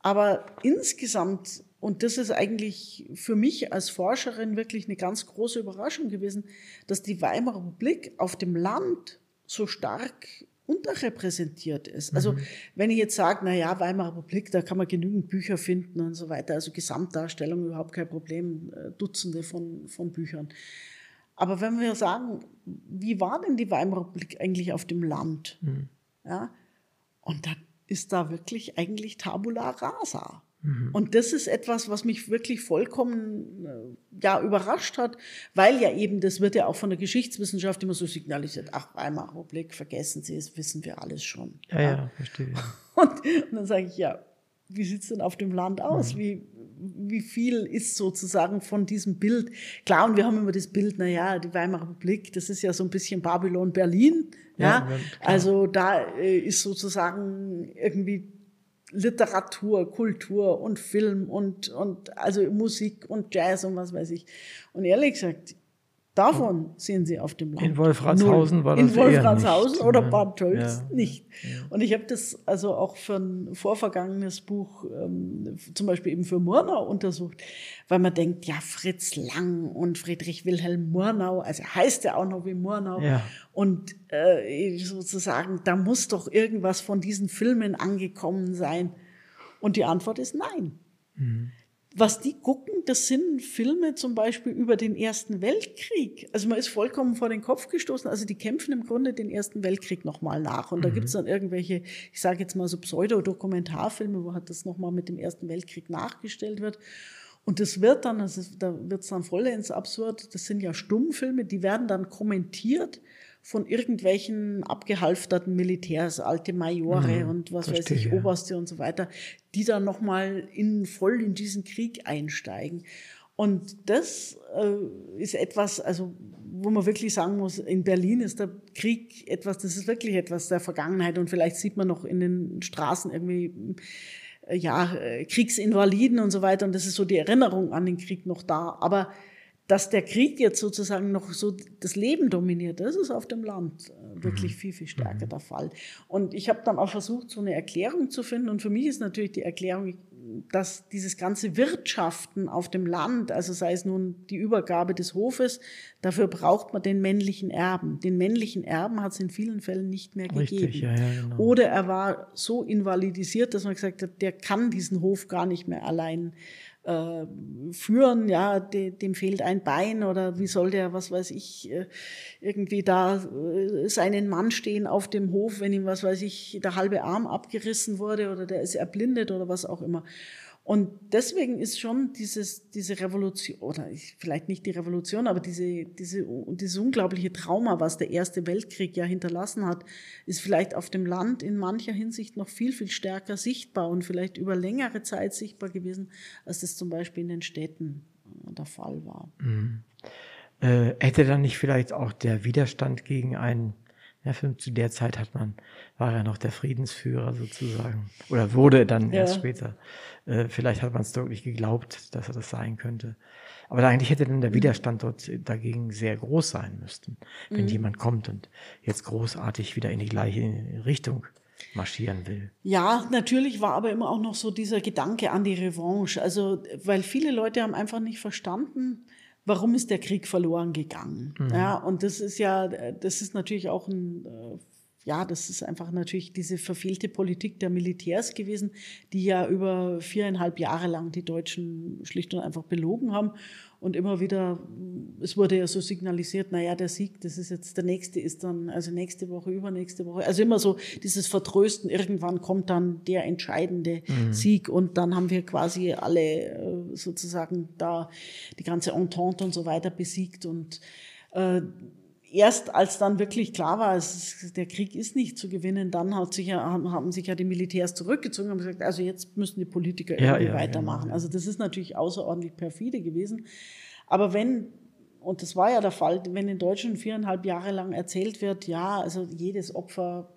aber insgesamt, und das ist eigentlich für mich als Forscherin wirklich eine ganz große Überraschung gewesen, dass die Weimarer Republik auf dem Land so stark unterrepräsentiert ist. Also mhm. wenn ich jetzt sage, na ja, Weimarer Republik, da kann man genügend Bücher finden und so weiter, also Gesamtdarstellung überhaupt kein Problem, äh, Dutzende von, von Büchern. Aber wenn wir sagen, wie war denn die Weimarer Republik eigentlich auf dem Land? Mhm. Ja, und dann ist da wirklich eigentlich Tabula rasa. Mhm. Und das ist etwas, was mich wirklich vollkommen äh, ja, überrascht hat, weil ja eben, das wird ja auch von der Geschichtswissenschaft immer so signalisiert, ach, Weimarer Republik, vergessen Sie, das wissen wir alles schon. Ja, ja, ja verstehe. Und, und, dann sage ich, ja, wie sieht's denn auf dem Land aus? Mhm. Wie, wie viel ist sozusagen von diesem Bild? Klar, und wir haben immer das Bild, na ja, die Weimarer Republik, das ist ja so ein bisschen Babylon Berlin, ja. ja also da äh, ist sozusagen irgendwie Literatur, Kultur und Film und, und also Musik und Jazz und was weiß ich. Und ehrlich gesagt, Davon sehen Sie auf dem Land. In Wolfratshausen war das In Wolfratshausen nicht, oder Bad Tölz ja. nicht. Und ich habe das also auch für ein vorvergangenes Buch, ähm, zum Beispiel eben für Murnau untersucht, weil man denkt, ja, Fritz Lang und Friedrich Wilhelm Murnau, also heißt er auch noch wie Murnau. Ja. Und äh, sozusagen, da muss doch irgendwas von diesen Filmen angekommen sein. Und die Antwort ist nein. Mhm was die gucken, das sind Filme zum Beispiel über den Ersten Weltkrieg. Also man ist vollkommen vor den Kopf gestoßen. Also die kämpfen im Grunde den Ersten Weltkrieg nochmal nach. Und mhm. da gibt's dann irgendwelche, ich sage jetzt mal so Pseudodokumentarfilme, wo halt das nochmal mit dem Ersten Weltkrieg nachgestellt wird. Und das wird dann, also da wird's dann vollends absurd, das sind ja Stummfilme, die werden dann kommentiert von irgendwelchen abgehalfterten Militärs, alte Majore mhm, und was verstehe, weiß ich, Oberste und so weiter, die dann nochmal in, voll in diesen Krieg einsteigen. Und das äh, ist etwas, also wo man wirklich sagen muss, in Berlin ist der Krieg etwas, das ist wirklich etwas der Vergangenheit und vielleicht sieht man noch in den Straßen irgendwie äh, ja äh, Kriegsinvaliden und so weiter und das ist so die Erinnerung an den Krieg noch da. Aber dass der Krieg jetzt sozusagen noch so das Leben dominiert, das ist auf dem Land äh, wirklich mhm. viel, viel stärker mhm. der Fall. Und ich habe dann auch versucht, so eine Erklärung zu finden. Und für mich ist natürlich die Erklärung, dass dieses ganze Wirtschaften auf dem Land, also sei es nun die Übergabe des Hofes, dafür braucht man den männlichen Erben. Den männlichen Erben hat es in vielen Fällen nicht mehr Richtig, gegeben. Ja, ja, genau. Oder er war so invalidisiert, dass man gesagt hat, der kann diesen Hof gar nicht mehr allein äh, führen, ja, de, dem fehlt ein Bein oder wie soll der, was weiß ich, äh, irgendwie da äh, seinen Mann stehen auf dem Hof, wenn ihm, was weiß ich, der halbe Arm abgerissen wurde oder der ist erblindet oder was auch immer. Und deswegen ist schon dieses, diese Revolution, oder vielleicht nicht die Revolution, aber diese, diese, dieses unglaubliche Trauma, was der Erste Weltkrieg ja hinterlassen hat, ist vielleicht auf dem Land in mancher Hinsicht noch viel, viel stärker sichtbar und vielleicht über längere Zeit sichtbar gewesen, als das zum Beispiel in den Städten äh, der Fall war. Mhm. Äh, hätte dann nicht vielleicht auch der Widerstand gegen einen ja, für, zu der Zeit hat man, war er noch der Friedensführer sozusagen. Oder wurde dann ja. erst später. Äh, vielleicht hat man es wirklich geglaubt, dass er das sein könnte. Aber eigentlich hätte dann der mhm. Widerstand dort dagegen sehr groß sein müssten, wenn mhm. jemand kommt und jetzt großartig wieder in die gleiche Richtung marschieren will. Ja, natürlich war aber immer auch noch so dieser Gedanke an die Revanche. Also, weil viele Leute haben einfach nicht verstanden, warum ist der Krieg verloren gegangen? Mhm. Ja, und das ist ja, das ist natürlich auch ein, äh, ja, das ist einfach natürlich diese verfehlte Politik der Militärs gewesen, die ja über viereinhalb Jahre lang die Deutschen schlicht und einfach belogen haben und immer wieder, es wurde ja so signalisiert, naja, der Sieg, das ist jetzt, der nächste ist dann, also nächste Woche, übernächste Woche. Also immer so dieses Vertrösten, irgendwann kommt dann der entscheidende mhm. Sieg und dann haben wir quasi alle äh, sozusagen da die ganze Entente und so weiter besiegt und äh, erst als dann wirklich klar war, es, der Krieg ist nicht zu gewinnen, dann hat sich ja, haben sich ja die Militärs zurückgezogen und gesagt, also jetzt müssen die Politiker irgendwie ja, ja, weitermachen. Ja, also das ist natürlich außerordentlich perfide gewesen. Aber wenn, und das war ja der Fall, wenn in Deutschland viereinhalb Jahre lang erzählt wird, ja, also jedes Opfer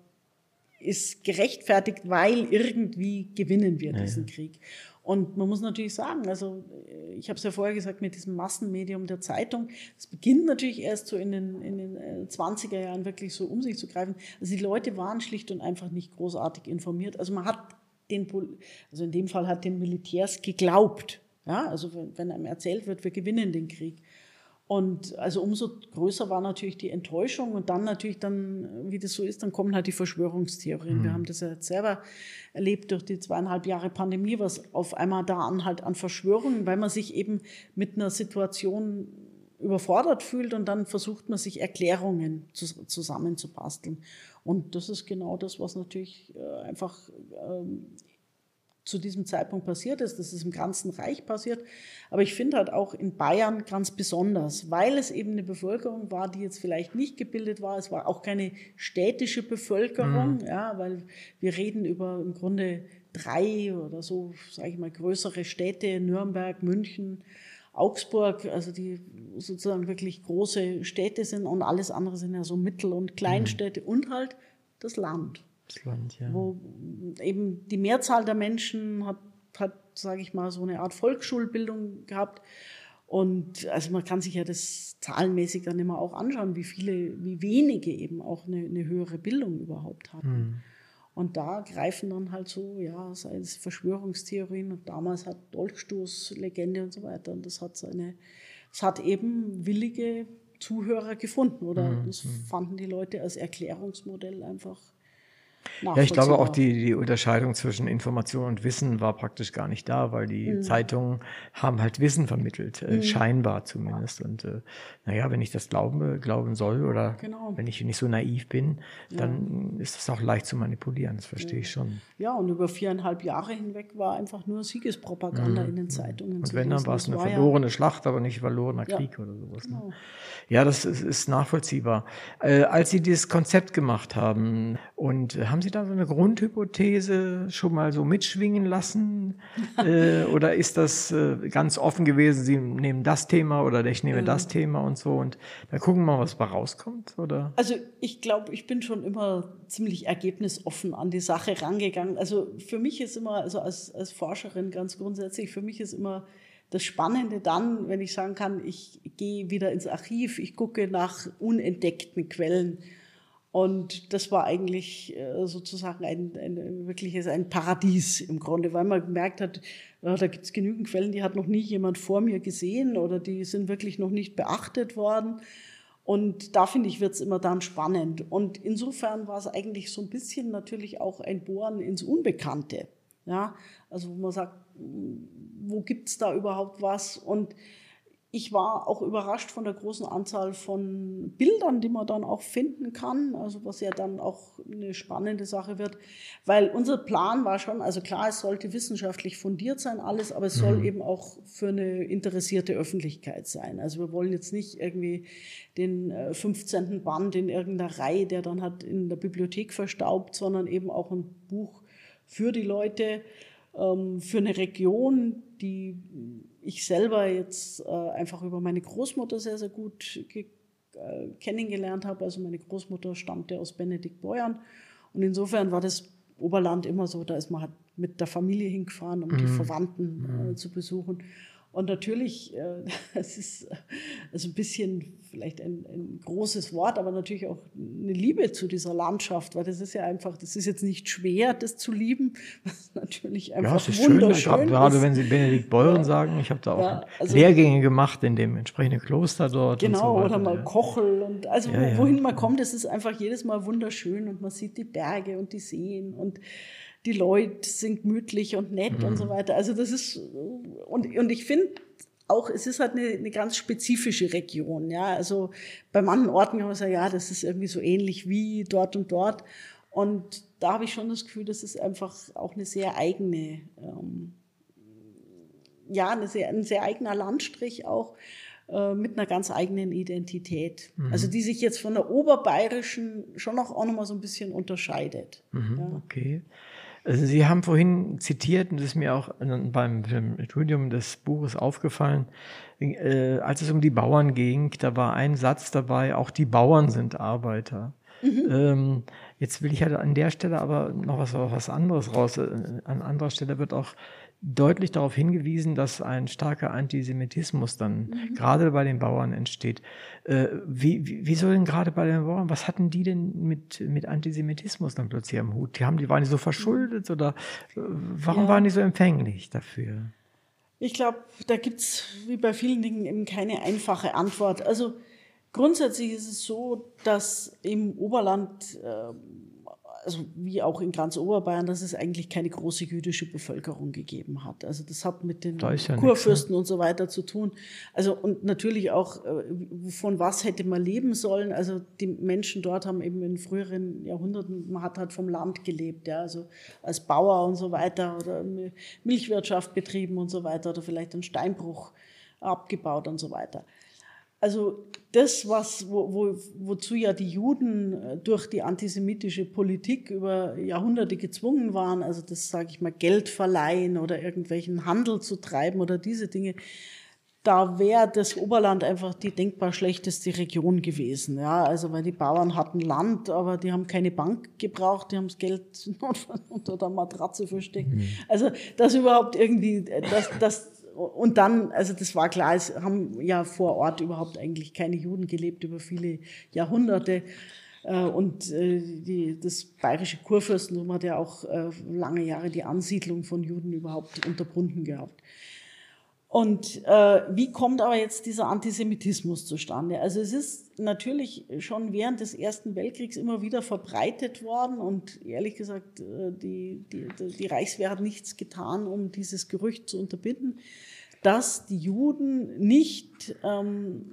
ist gerechtfertigt, weil irgendwie gewinnen wir diesen Krieg. Und man muss natürlich sagen, also äh, ich habe es ja vorher gesagt, mit diesem Massenmedium der Zeitung, es beginnt natürlich erst so in den, in den 20er äh, Jahren wirklich so um sich zu greifen. Also die Leute waren schlicht und einfach nicht großartig informiert. Also man hat den, also in dem Fall hat den Militärs geglaubt. Ja, also wenn einem erzählt wird, wir gewinnen den Krieg. Und also umso größer war natürlich die Enttäuschung und dann natürlich dann, wie das so ist, dann kommen halt die Verschwörungstheorien. Mhm. Wir haben das ja jetzt selber erlebt durch die zweieinhalb Jahre Pandemie, was auf einmal da an halt an Verschwörungen, weil man sich eben mit einer Situation überfordert fühlt und dann versucht man sich Erklärungen zusammenzubasteln. Und das ist genau das, was natürlich äh, einfach ähm, zu diesem Zeitpunkt passiert ist. Das ist im ganzen Reich passiert. Aber ich finde halt auch in Bayern ganz besonders, weil es eben eine Bevölkerung war, die jetzt vielleicht nicht gebildet war. Es war auch keine städtische Bevölkerung, mhm. ja, weil wir reden über im Grunde drei oder so, sage ich mal, größere Städte, Nürnberg, München, Augsburg, also die sozusagen wirklich große Städte sind und alles andere sind ja so Mittel- und Kleinstädte mhm. und halt das Land. Das Land, ja. Wo eben die Mehrzahl der Menschen hat, hat sage ich mal, so eine Art Volksschulbildung gehabt. Und also man kann sich ja das zahlenmäßig dann immer auch anschauen, wie viele, wie wenige eben auch eine, eine höhere Bildung überhaupt hatten. Mhm. Und da greifen dann halt so, ja, sei es Verschwörungstheorien und damals hat Dolchstoß, Legende und so weiter. Und das hat seine, es hat eben willige Zuhörer gefunden oder mhm. das fanden die Leute als Erklärungsmodell einfach ja, ich glaube auch die, die Unterscheidung zwischen Information und Wissen war praktisch gar nicht da, weil die mhm. Zeitungen haben halt Wissen vermittelt, äh, mhm. scheinbar zumindest. Und äh, naja, wenn ich das glauben, glauben soll oder genau. wenn ich nicht so naiv bin, dann ja. ist das auch leicht zu manipulieren, das verstehe ja. ich schon. Ja, und über viereinhalb Jahre hinweg war einfach nur Siegespropaganda mhm. in den Zeitungen. Und wenn, dann war es eine verlorene ja. Schlacht, aber nicht verlorener Krieg oder sowas. Ne? Genau. Ja, das ist, ist nachvollziehbar. Äh, als Sie dieses Konzept gemacht haben und haben Sie da so eine Grundhypothese schon mal so mitschwingen lassen? äh, oder ist das äh, ganz offen gewesen, Sie nehmen das Thema oder ich nehme das Thema und so und dann gucken wir mal, was da rauskommt? Oder? Also ich glaube, ich bin schon immer ziemlich ergebnisoffen an die Sache rangegangen. Also für mich ist immer, also als, als Forscherin ganz grundsätzlich, für mich ist immer das Spannende dann, wenn ich sagen kann, ich gehe wieder ins Archiv, ich gucke nach unentdeckten Quellen. Und das war eigentlich äh, sozusagen ein, ein wirkliches ein Paradies im Grunde, weil man gemerkt hat, da gibt es genügend Quellen, die hat noch nie jemand vor mir gesehen oder die sind wirklich noch nicht beachtet worden. Und da finde ich, wird es immer dann spannend. Und insofern war es eigentlich so ein bisschen natürlich auch ein Bohren ins Unbekannte. Ja, also wo man sagt, wo gibt es da überhaupt was? Und ich war auch überrascht von der großen Anzahl von Bildern, die man dann auch finden kann, also was ja dann auch eine spannende Sache wird, weil unser Plan war schon, also klar, es sollte wissenschaftlich fundiert sein alles, aber es soll mhm. eben auch für eine interessierte Öffentlichkeit sein. Also wir wollen jetzt nicht irgendwie den 15. Äh, Band in irgendeiner Reihe, der dann hat in der Bibliothek verstaubt, sondern eben auch ein Buch für die Leute, ähm, für eine Region, die ich selber jetzt äh, einfach über meine Großmutter sehr, sehr gut äh, kennengelernt habe. Also meine Großmutter stammte aus Benediktbeuern und insofern war das Oberland immer so, da ist man halt mit der Familie hingefahren, um mhm. die Verwandten äh, mhm. zu besuchen. Und natürlich, äh, es ist also ein bisschen vielleicht ein, ein, großes Wort, aber natürlich auch eine Liebe zu dieser Landschaft, weil das ist ja einfach, das ist jetzt nicht schwer, das zu lieben, was natürlich einfach ja, es ist wunderschön schön, Gerade wenn Sie Benedikt Beuren ja. sagen, ich habe da auch ja, also, Lehrgänge gemacht in dem entsprechenden Kloster dort. Genau, so oder mal Kochel und also wohin man kommt, es ist einfach jedes Mal wunderschön und man sieht die Berge und die Seen und die Leute sind gemütlich und nett mhm. und so mhm. weiter. Also das ist, und, und ich finde auch, es ist halt eine, eine ganz spezifische Region, ja. Also bei manchen Orten kann man sagen, ja, das ist irgendwie so ähnlich wie dort und dort. Und da habe ich schon das Gefühl, das ist einfach auch eine sehr eigene, ähm, ja, eine sehr, ein sehr eigener Landstrich auch äh, mit einer ganz eigenen Identität. Mhm. Also die sich jetzt von der oberbayerischen schon auch, auch nochmal so ein bisschen unterscheidet. Mhm, ja. Okay. Also Sie haben vorhin zitiert, und das ist mir auch beim, Studium des Buches aufgefallen, äh, als es um die Bauern ging, da war ein Satz dabei, auch die Bauern sind Arbeiter. Mhm. Ähm, jetzt will ich halt an der Stelle aber noch was, was anderes raus. Äh, an anderer Stelle wird auch deutlich darauf hingewiesen, dass ein starker Antisemitismus dann mhm. gerade bei den Bauern entsteht. Äh, wie, wie, wie soll denn gerade bei den Bauern, was hatten die denn mit, mit Antisemitismus dann plötzlich am Hut? Die haben, die waren die so verschuldet oder äh, warum ja. waren die so empfänglich dafür? Ich glaube, da gibt es wie bei vielen Dingen eben keine einfache Antwort. Also grundsätzlich ist es so, dass im Oberland äh, also wie auch in ganz Oberbayern, dass es eigentlich keine große jüdische Bevölkerung gegeben hat. Also das hat mit den ja Kurfürsten nichts, ne? und so weiter zu tun. Also und natürlich auch, äh, von was hätte man leben sollen. Also die Menschen dort haben eben in früheren Jahrhunderten, man hat halt vom Land gelebt, ja, also als Bauer und so weiter oder Milchwirtschaft betrieben und so weiter oder vielleicht einen Steinbruch abgebaut und so weiter. Also das, was, wo, wo, wozu ja die Juden äh, durch die antisemitische Politik über Jahrhunderte gezwungen waren, also das sage ich mal, Geld verleihen oder irgendwelchen Handel zu treiben oder diese Dinge, da wäre das Oberland einfach die denkbar schlechteste Region gewesen. Ja, also weil die Bauern hatten Land, aber die haben keine Bank gebraucht, die haben das Geld unter der Matratze versteckt. Also das überhaupt irgendwie, das, das und dann, also das war klar, es haben ja vor Ort überhaupt eigentlich keine Juden gelebt über viele Jahrhunderte. Äh, Und äh, die, das bayerische Kurfürstentum hat ja auch äh, lange Jahre die Ansiedlung von Juden überhaupt unterbunden gehabt. Und äh, wie kommt aber jetzt dieser Antisemitismus zustande? Also es ist natürlich schon während des Ersten Weltkriegs immer wieder verbreitet worden und ehrlich gesagt, äh, die, die, die Reichswehr hat nichts getan, um dieses Gerücht zu unterbinden, dass die Juden nicht ähm,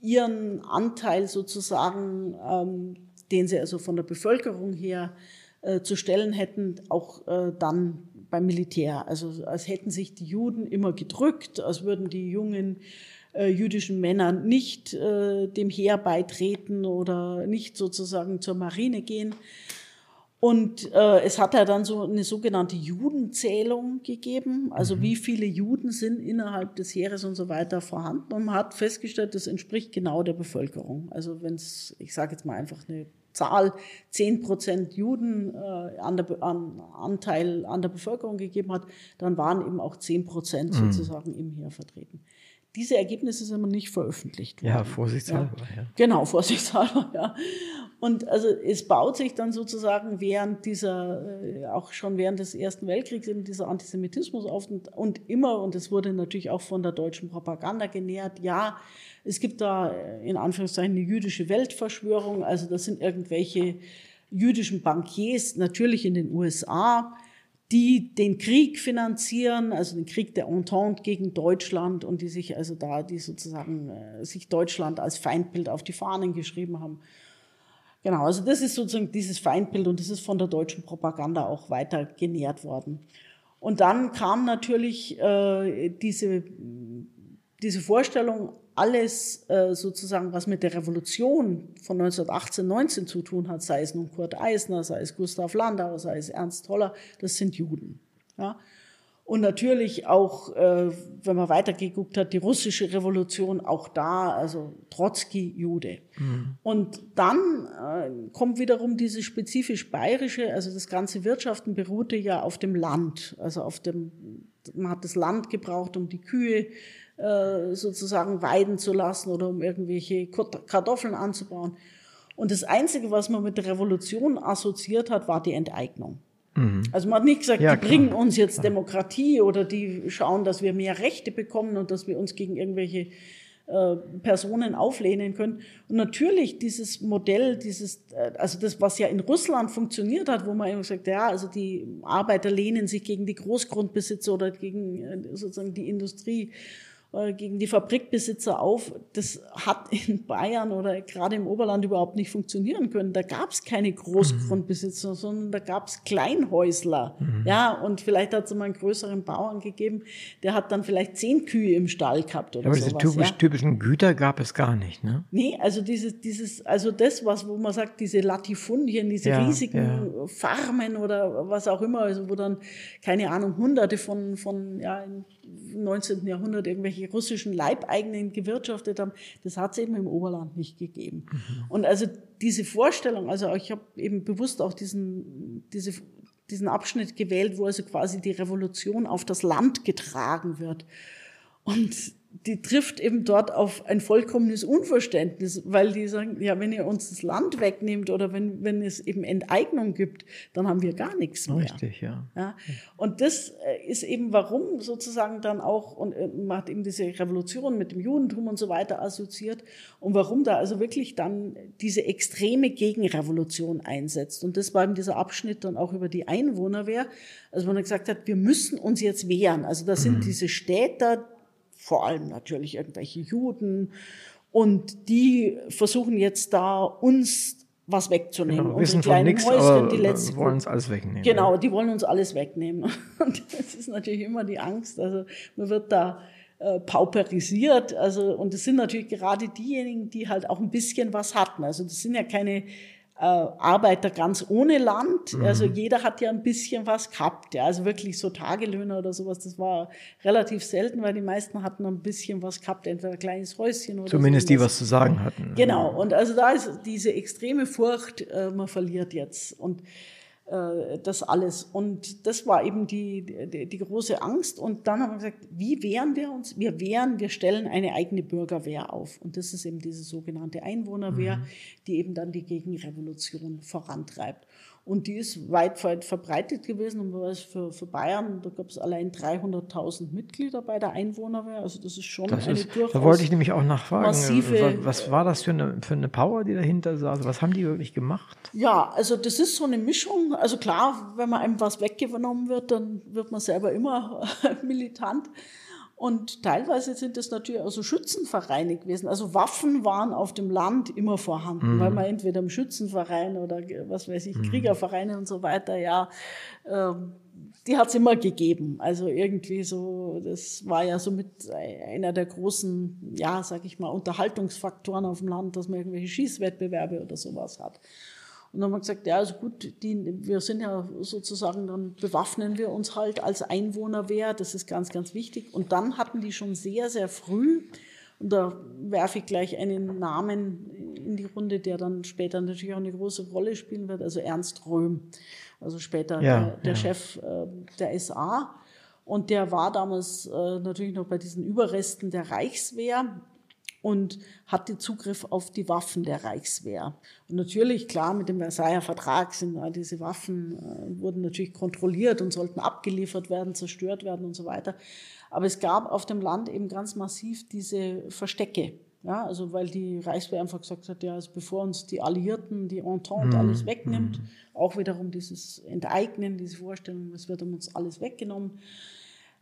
ihren Anteil sozusagen, ähm, den sie also von der Bevölkerung her äh, zu stellen hätten, auch äh, dann beim Militär. Also als hätten sich die Juden immer gedrückt, als würden die jungen äh, jüdischen Männer nicht äh, dem Heer beitreten oder nicht sozusagen zur Marine gehen. Und äh, es hat ja dann so eine sogenannte Judenzählung gegeben, also wie viele Juden sind innerhalb des Heeres und so weiter vorhanden. Und man hat festgestellt, das entspricht genau der Bevölkerung. Also wenn es, ich sage jetzt mal einfach eine Zahl, 10 Prozent Juden äh, an der, an Anteil an der Bevölkerung gegeben hat, dann waren eben auch 10 Prozent sozusagen im Heer vertreten. Diese Ergebnisse sind aber nicht veröffentlicht worden. Ja, vorsichtshalber, ja. Genau, vorsichtshalber, ja. Und also es baut sich dann sozusagen während dieser, äh, auch schon während des Ersten Weltkriegs eben dieser Antisemitismus auf und, und immer, und es wurde natürlich auch von der deutschen Propaganda genährt, ja, es gibt da äh, in Anführungszeichen eine jüdische Weltverschwörung, also das sind irgendwelche jüdischen Bankiers, natürlich in den USA, die den Krieg finanzieren, also den Krieg der Entente gegen Deutschland und die sich also da, die sozusagen äh, sich Deutschland als Feindbild auf die Fahnen geschrieben haben. Genau, also das ist sozusagen dieses Feindbild und das ist von der deutschen Propaganda auch weiter genährt worden. Und dann kam natürlich äh, diese, diese Vorstellung, alles äh, sozusagen, was mit der Revolution von 1918, 19 zu tun hat, sei es nun Kurt Eisner, sei es Gustav Landauer, sei es Ernst Toller, das sind Juden. Ja? Und natürlich auch, äh, wenn man weitergeguckt hat, die russische Revolution, auch da, also Trotzki, Jude. Und dann äh, kommt wiederum diese spezifisch bayerische, also das ganze Wirtschaften beruhte ja auf dem Land, also auf dem, man hat das Land gebraucht, um die Kühe sozusagen weiden zu lassen oder um irgendwelche Kartoffeln anzubauen. Und das Einzige, was man mit der Revolution assoziiert hat, war die Enteignung. Also man hat nicht gesagt, Ja, die klar. bringen uns jetzt Demokratie oder die schauen, dass wir mehr Rechte bekommen und dass wir uns gegen irgendwelche äh, Personen auflehnen können. Und natürlich dieses Modell, dieses, äh, also das, was ja in Russland funktioniert hat, wo man immer gesagt, ja, also die Arbeiter lehnen sich gegen die Großgrundbesitzer oder gegen äh, sozusagen die Industrie äh, gegen die Fabrikbesitzer auf. Das hat in Bayern oder gerade im Oberland überhaupt nicht funktionieren können. Da gab es keine Großgrundbesitzer, sondern da gab es Kleinhäusler. Ja, und vielleicht hat es mal einen größeren Bauern gegeben, der hat dann vielleicht zehn Kühe im Stall gehabt oder Aber diese sowas. typisch, ja. typischen Güter gab es gar nicht, ne? Nee, also dieses, dieses, also das, was, wo man sagt, diese Latifundien, diese Ja, riesigen ja. Farmen oder was auch immer, also wo dann, keine Ahnung, hunderte von, von, ja, 19. Jahrhundert irgendwelche russischen Leibeigenen gewirtschaftet haben, das hat es eben im Oberland nicht gegeben. Und also diese Vorstellung, also ich habe eben bewusst auch diesen, diese, diesen Abschnitt gewählt, wo also quasi die Revolution auf das Land getragen wird. Und die trifft eben dort auf ein vollkommenes Unverständnis, weil die sagen, ja, wenn ihr uns das Land wegnehmt oder wenn, wenn es eben Enteignung gibt, dann haben wir gar nichts mehr. Richtig, ja. ja. Und das äh, ist eben, warum sozusagen dann auch, und äh, man hat eben diese Revolution mit dem Judentum und so weiter assoziiert, und warum da also wirklich dann diese extreme Gegenrevolution einsetzt. Und das war eben dieser Abschnitt dann auch über die Einwohnerwehr, also man gesagt hat, wir müssen uns jetzt wehren. Also da sind mhm. diese Städter, vor allem natürlich irgendwelche Juden. Und die versuchen jetzt da uns was wegzunehmen. Genau, wissen von nichts, aber die letzten, wollen uns alles wegnehmen. Genau, die wollen uns alles wegnehmen. Und das ist natürlich immer die Angst. Also man wird da äh, pauperisiert. Also und das sind natürlich gerade diejenigen, die halt auch ein bisschen was hatten. Also das sind ja keine äh, Arbeiter ganz ohne Land. Mhm. Also jeder hat ja ein bisschen was gehabt. Ja. Also wirklich so Tagelöhner oder sowas, das war relativ selten, weil die meisten hatten ein bisschen was gehabt, entweder ein kleines Häuschen oder Zumindest sowas. die was zu sagen hatten. Genau. Und also da ist diese extreme Furcht, äh, man verliert jetzt. Und das alles. Und das war eben die, die, die, große Angst. Und dann haben wir gesagt, wie wehren wir uns? Wir wehren, wir stellen eine eigene Bürgerwehr auf. Und das ist eben diese sogenannte Einwohnerwehr, mhm. die eben dann die Gegenrevolution vorantreibt. Und die ist weit, weit verbreitet gewesen. Und was für, für Bayern, da gab es allein 300.000 Mitglieder bei der Einwohnerwehr. Also das ist schon das eine ist, durchaus Da wollte ich nämlich auch nachfragen. Massive, was war das für eine, für eine Power, die dahinter saß? Was haben die wirklich gemacht? Ja, also das ist so eine Mischung. Also klar, wenn man einem was weggenommen wird, dann wird man selber immer militant. Und teilweise sind es natürlich auch so Schützenvereine gewesen. Also Waffen waren auf dem Land immer vorhanden, mhm. weil man entweder im Schützenverein oder was weiß ich, mhm. Kriegervereine und so weiter, ja, ähm, die hat es immer gegeben. Also irgendwie so, das war ja so mit einer der großen, ja, sag ich mal, Unterhaltungsfaktoren auf dem Land, dass man irgendwelche Schießwettbewerbe oder sowas hat. Und dann haben wir gesagt, ja, also gut, die, wir sind ja sozusagen, dann bewaffnen wir uns halt als Einwohnerwehr, das ist ganz, ganz wichtig. Und dann hatten die schon sehr, sehr früh, und da werfe ich gleich einen Namen in die Runde, der dann später natürlich auch eine große Rolle spielen wird, also Ernst Röhm, also später ja, der, der ja. Chef äh, der SA. Und der war damals äh, natürlich noch bei diesen Überresten der Reichswehr und hatte Zugriff auf die Waffen der Reichswehr. Und natürlich, klar, mit dem Versailler Vertrag sind diese Waffen, äh, wurden natürlich kontrolliert und sollten abgeliefert werden, zerstört werden und so weiter. Aber es gab auf dem Land eben ganz massiv diese Verstecke. Ja, also weil die Reichswehr einfach gesagt hat, ja, also bevor uns die Alliierten, die Entente mhm. alles wegnimmt, mhm. auch wiederum dieses Enteignen, diese Vorstellung, es wird uns alles weggenommen,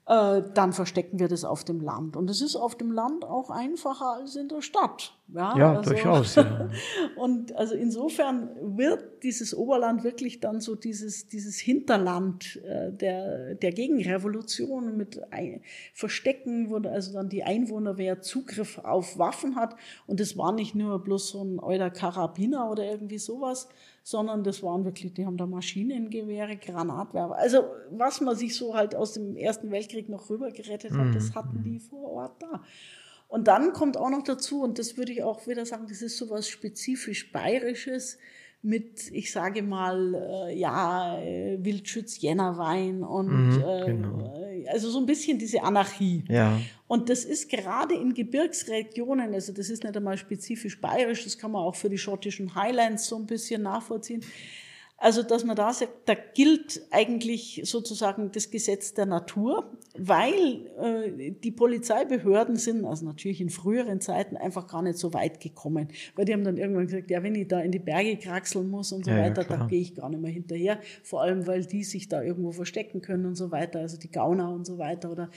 äh, dann verstecken wir das auf dem Land. Und es ist auf dem Land auch einfacher als in der Stadt. Ja, ja also, durchaus. Ja. und also insofern wird dieses Oberland wirklich dann so dieses, dieses Hinterland äh, der, der Gegenrevolution mit ein, Verstecken, wo also dann die Einwohnerwehr Zugriff auf Waffen hat. Und das war nicht nur bloß so ein Euler Karabiner oder irgendwie sowas, sondern das waren wirklich, die haben da Maschinengewehre, Granatwerfer. Also was man sich so halt aus dem Ersten Weltkrieg noch rübergerettet hat, das mhm. hatten die vor Ort da. Und dann kommt auch noch dazu, und das würde ich auch wieder sagen, das ist so was spezifisch Bayerisches, mit, ich sage mal, äh, ja, äh, Wildschütz, Jännerwein und mhm, äh, genau. äh, also so ein bisschen diese Anarchie. Ja. Und das ist gerade in Gebirgsregionen, also das ist nicht einmal spezifisch bayerisch, das kann man auch für die schottischen Highlands so ein bisschen nachvollziehen. Also, dass man da sagt, da gilt eigentlich sozusagen das Gesetz der Natur, weil äh, die Polizeibehörden sind, also natürlich in früheren Zeiten, einfach gar nicht so weit gekommen. Weil die haben dann irgendwann gesagt, ja, wenn ich da in die Berge kraxeln muss und so ja, weiter, ja, da gehe ich gar nicht mehr hinterher. Vor allem, weil die sich da irgendwo verstecken können und so weiter, also die Gauner und so weiter oder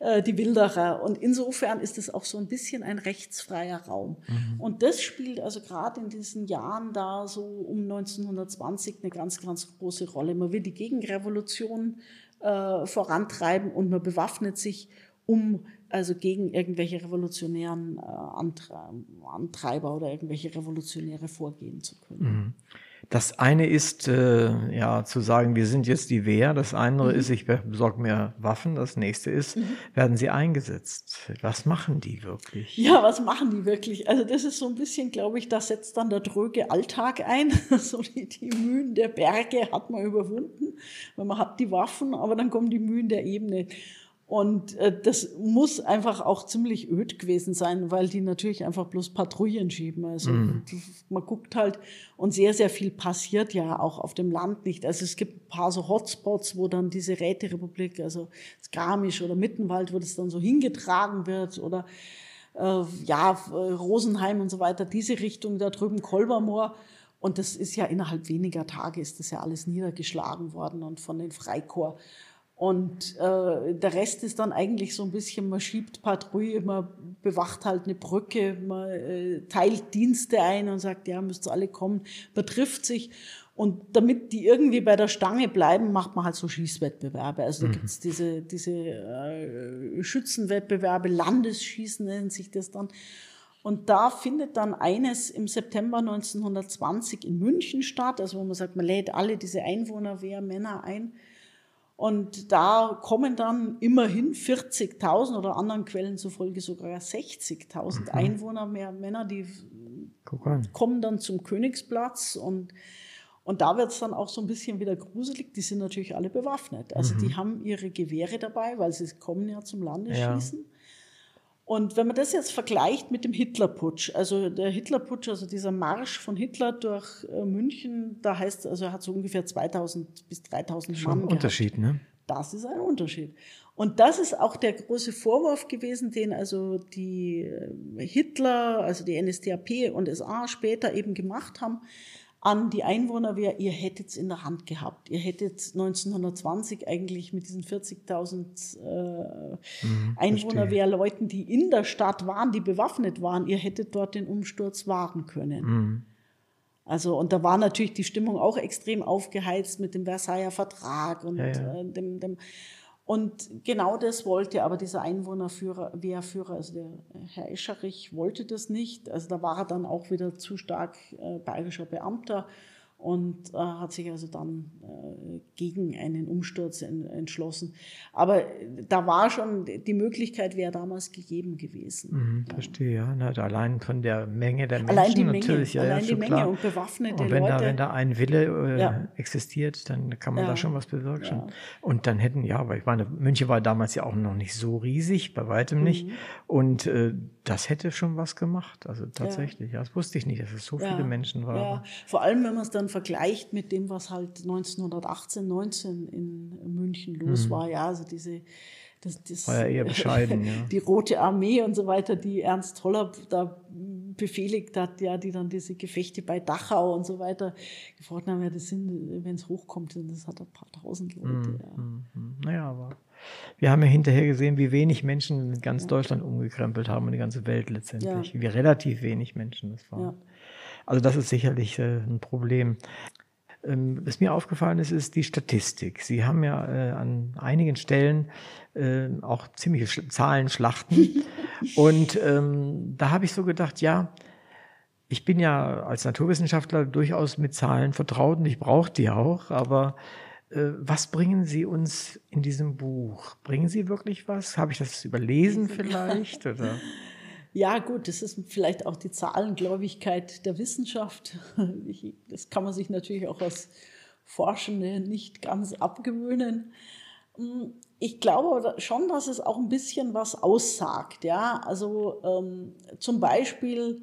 äh, die Wilderer. Und insofern ist es auch so ein bisschen ein rechtsfreier Raum. Mhm. Und das spielt also gerade in diesen Jahren da so um 1920 eine ganz, ganz große Rolle. Man will die Gegenrevolution äh, vorantreiben und man bewaffnet sich, um also gegen irgendwelche revolutionären äh, Antreiber oder irgendwelche Revolutionäre vorgehen zu können. Mhm. Das eine ist, äh, ja, zu sagen, wir sind jetzt die Wehr. Das andere mhm. ist, ich besorge mir Waffen. Das nächste ist, mhm. werden sie eingesetzt? Was machen die wirklich? Ja, was machen die wirklich? Also das ist so ein bisschen, glaube ich, da setzt dann der dröge Alltag ein. so die, die Mühen der Berge hat man überwunden, weil man hat die Waffen, aber dann kommen die Mühen der Ebene. Und äh, das muss einfach auch ziemlich öd gewesen sein, weil die natürlich einfach bloß Patrouillen schieben. Also Mhm. man guckt halt und sehr, sehr viel passiert ja auch auf dem Land nicht. Also es gibt ein paar so Hotspots, wo dann diese Räterepublik, also das Garmisch oder Mittenwald, wo das dann so hingetragen wird oder äh, ja, äh, Rosenheim und so weiter, diese Richtung da drüben, Kolbermoor. Und das ist ja innerhalb weniger Tage ist das ja alles niedergeschlagen worden und von den Freikorps. Und äh, der Rest ist dann eigentlich so ein bisschen, man schiebt Patrouille, man bewacht halt eine Brücke, man äh, teilt Dienste ein und sagt, ja, müsst ihr alle kommen, man trifft sich. Und damit die irgendwie bei der Stange bleiben, macht man halt so Schießwettbewerbe. Also da gibt's diese, diese äh, Schützenwettbewerbe, Landesschießen nennt sich das dann. Und da findet dann eines im September 1920 in München statt, also wo man sagt, man lädt alle diese Einwohnerwehr Männer ein. Und da kommen dann immerhin 40.000 oder anderen Quellen zufolge sogar 60.000 Einwohner mehr Männer, die kommen dann zum Königsplatz und und da wird es dann auch so ein bisschen wieder gruselig. Die sind natürlich alle bewaffnet. Also die haben ihre Gewehre dabei, weil sie kommen ja zum Landeschießen. Und wenn man das jetzt vergleicht mit dem Hitlerputsch, also der Hitlerputsch, also dieser Marsch von Hitler durch äh, München, da heißt, also er hat so ungefähr 2000 bis 3000 Schon Mann ein gehabt. Unterschied, ne? Das ist ein Unterschied. Und das ist auch der große Vorwurf gewesen, den also die äh, Hitler, also die NSDAP und SA später eben gemacht haben an die Einwohnerwehr, ihr hättet's in der Hand gehabt. Ihr hättet 1920 eigentlich mit diesen 40.000 äh, Einwohnerwehrleuten, die in der Stadt waren, die bewaffnet waren, ihr hättet dort den Umsturz wahren können. Also, und da war natürlich die Stimmung auch extrem aufgeheizt mit dem Versailler Vertrag und Ja, ja. Äh, dem, dem, und genau das wollte aber dieser Einwohnerführer, Wehrführer, also der Herr Escherich, wollte das nicht. Also da war er dann auch wieder zu stark äh, bayerischer Beamter und äh, hat sich also dann äh, gegen einen Umsturz en, entschlossen. Aber da war schon, die Möglichkeit wäre damals gegeben gewesen. Mhm, verstehe, ja. Na, allein von der Menge der Menschen Allein die Menge, natürlich, ja, allein ja, die Menge klar. und bewaffnete Und wenn Leute. Da, wenn da ein Wille äh, Ja. existiert, dann kann man da schon was bewirken. Und dann hätten, ja, weil ich meine, München war damals ja auch noch nicht so riesig, bei weitem nicht. Mhm. Und äh, das hätte schon was gemacht. Also tatsächlich, ja. das wusste ich nicht, dass es so viele Menschen waren. Ja, vor allem, wenn man es dann vergleicht mit dem, was halt 1918, 19 in München los war. Ja, also diese, das, das, Mhm. War ja eher bescheiden, ja. Die Rote Armee und so weiter, die Ernst Toller da befehligt hat, ja, die dann diese Gefechte bei Dachau und so weiter gefordert haben. Ja, das sind, wenn es hochkommt, das hat ein paar tausend Leute. Ja. Mhm. Naja, aber wir haben ja hinterher gesehen, wie wenig Menschen in ganz Deutschland umgekrempelt haben und die ganze Welt letztendlich. Ja. Wie relativ wenig Menschen das waren. Also das ist sicherlich äh, ein Problem. Ähm, was mir aufgefallen ist, ist die Statistik. Sie haben ja äh, an einigen Stellen äh, auch ziemliche Sch Zahlenschlachten. und ähm, da habe ich so gedacht, ja, ich bin ja als Naturwissenschaftler durchaus mit Zahlen vertraut und ich brauche die auch, aber äh, was bringen Sie uns in diesem Buch? Bringen Sie wirklich was? Habe ich das überlesen vielleicht? Oder? Ja, gut, das ist vielleicht auch die Zahlengläubigkeit der Wissenschaft. Das kann man sich natürlich auch als Forschende nicht ganz abgewöhnen. Mm, Ich glaube schon, dass es auch ein bisschen was aussagt. Ja, also ähm, zum Beispiel,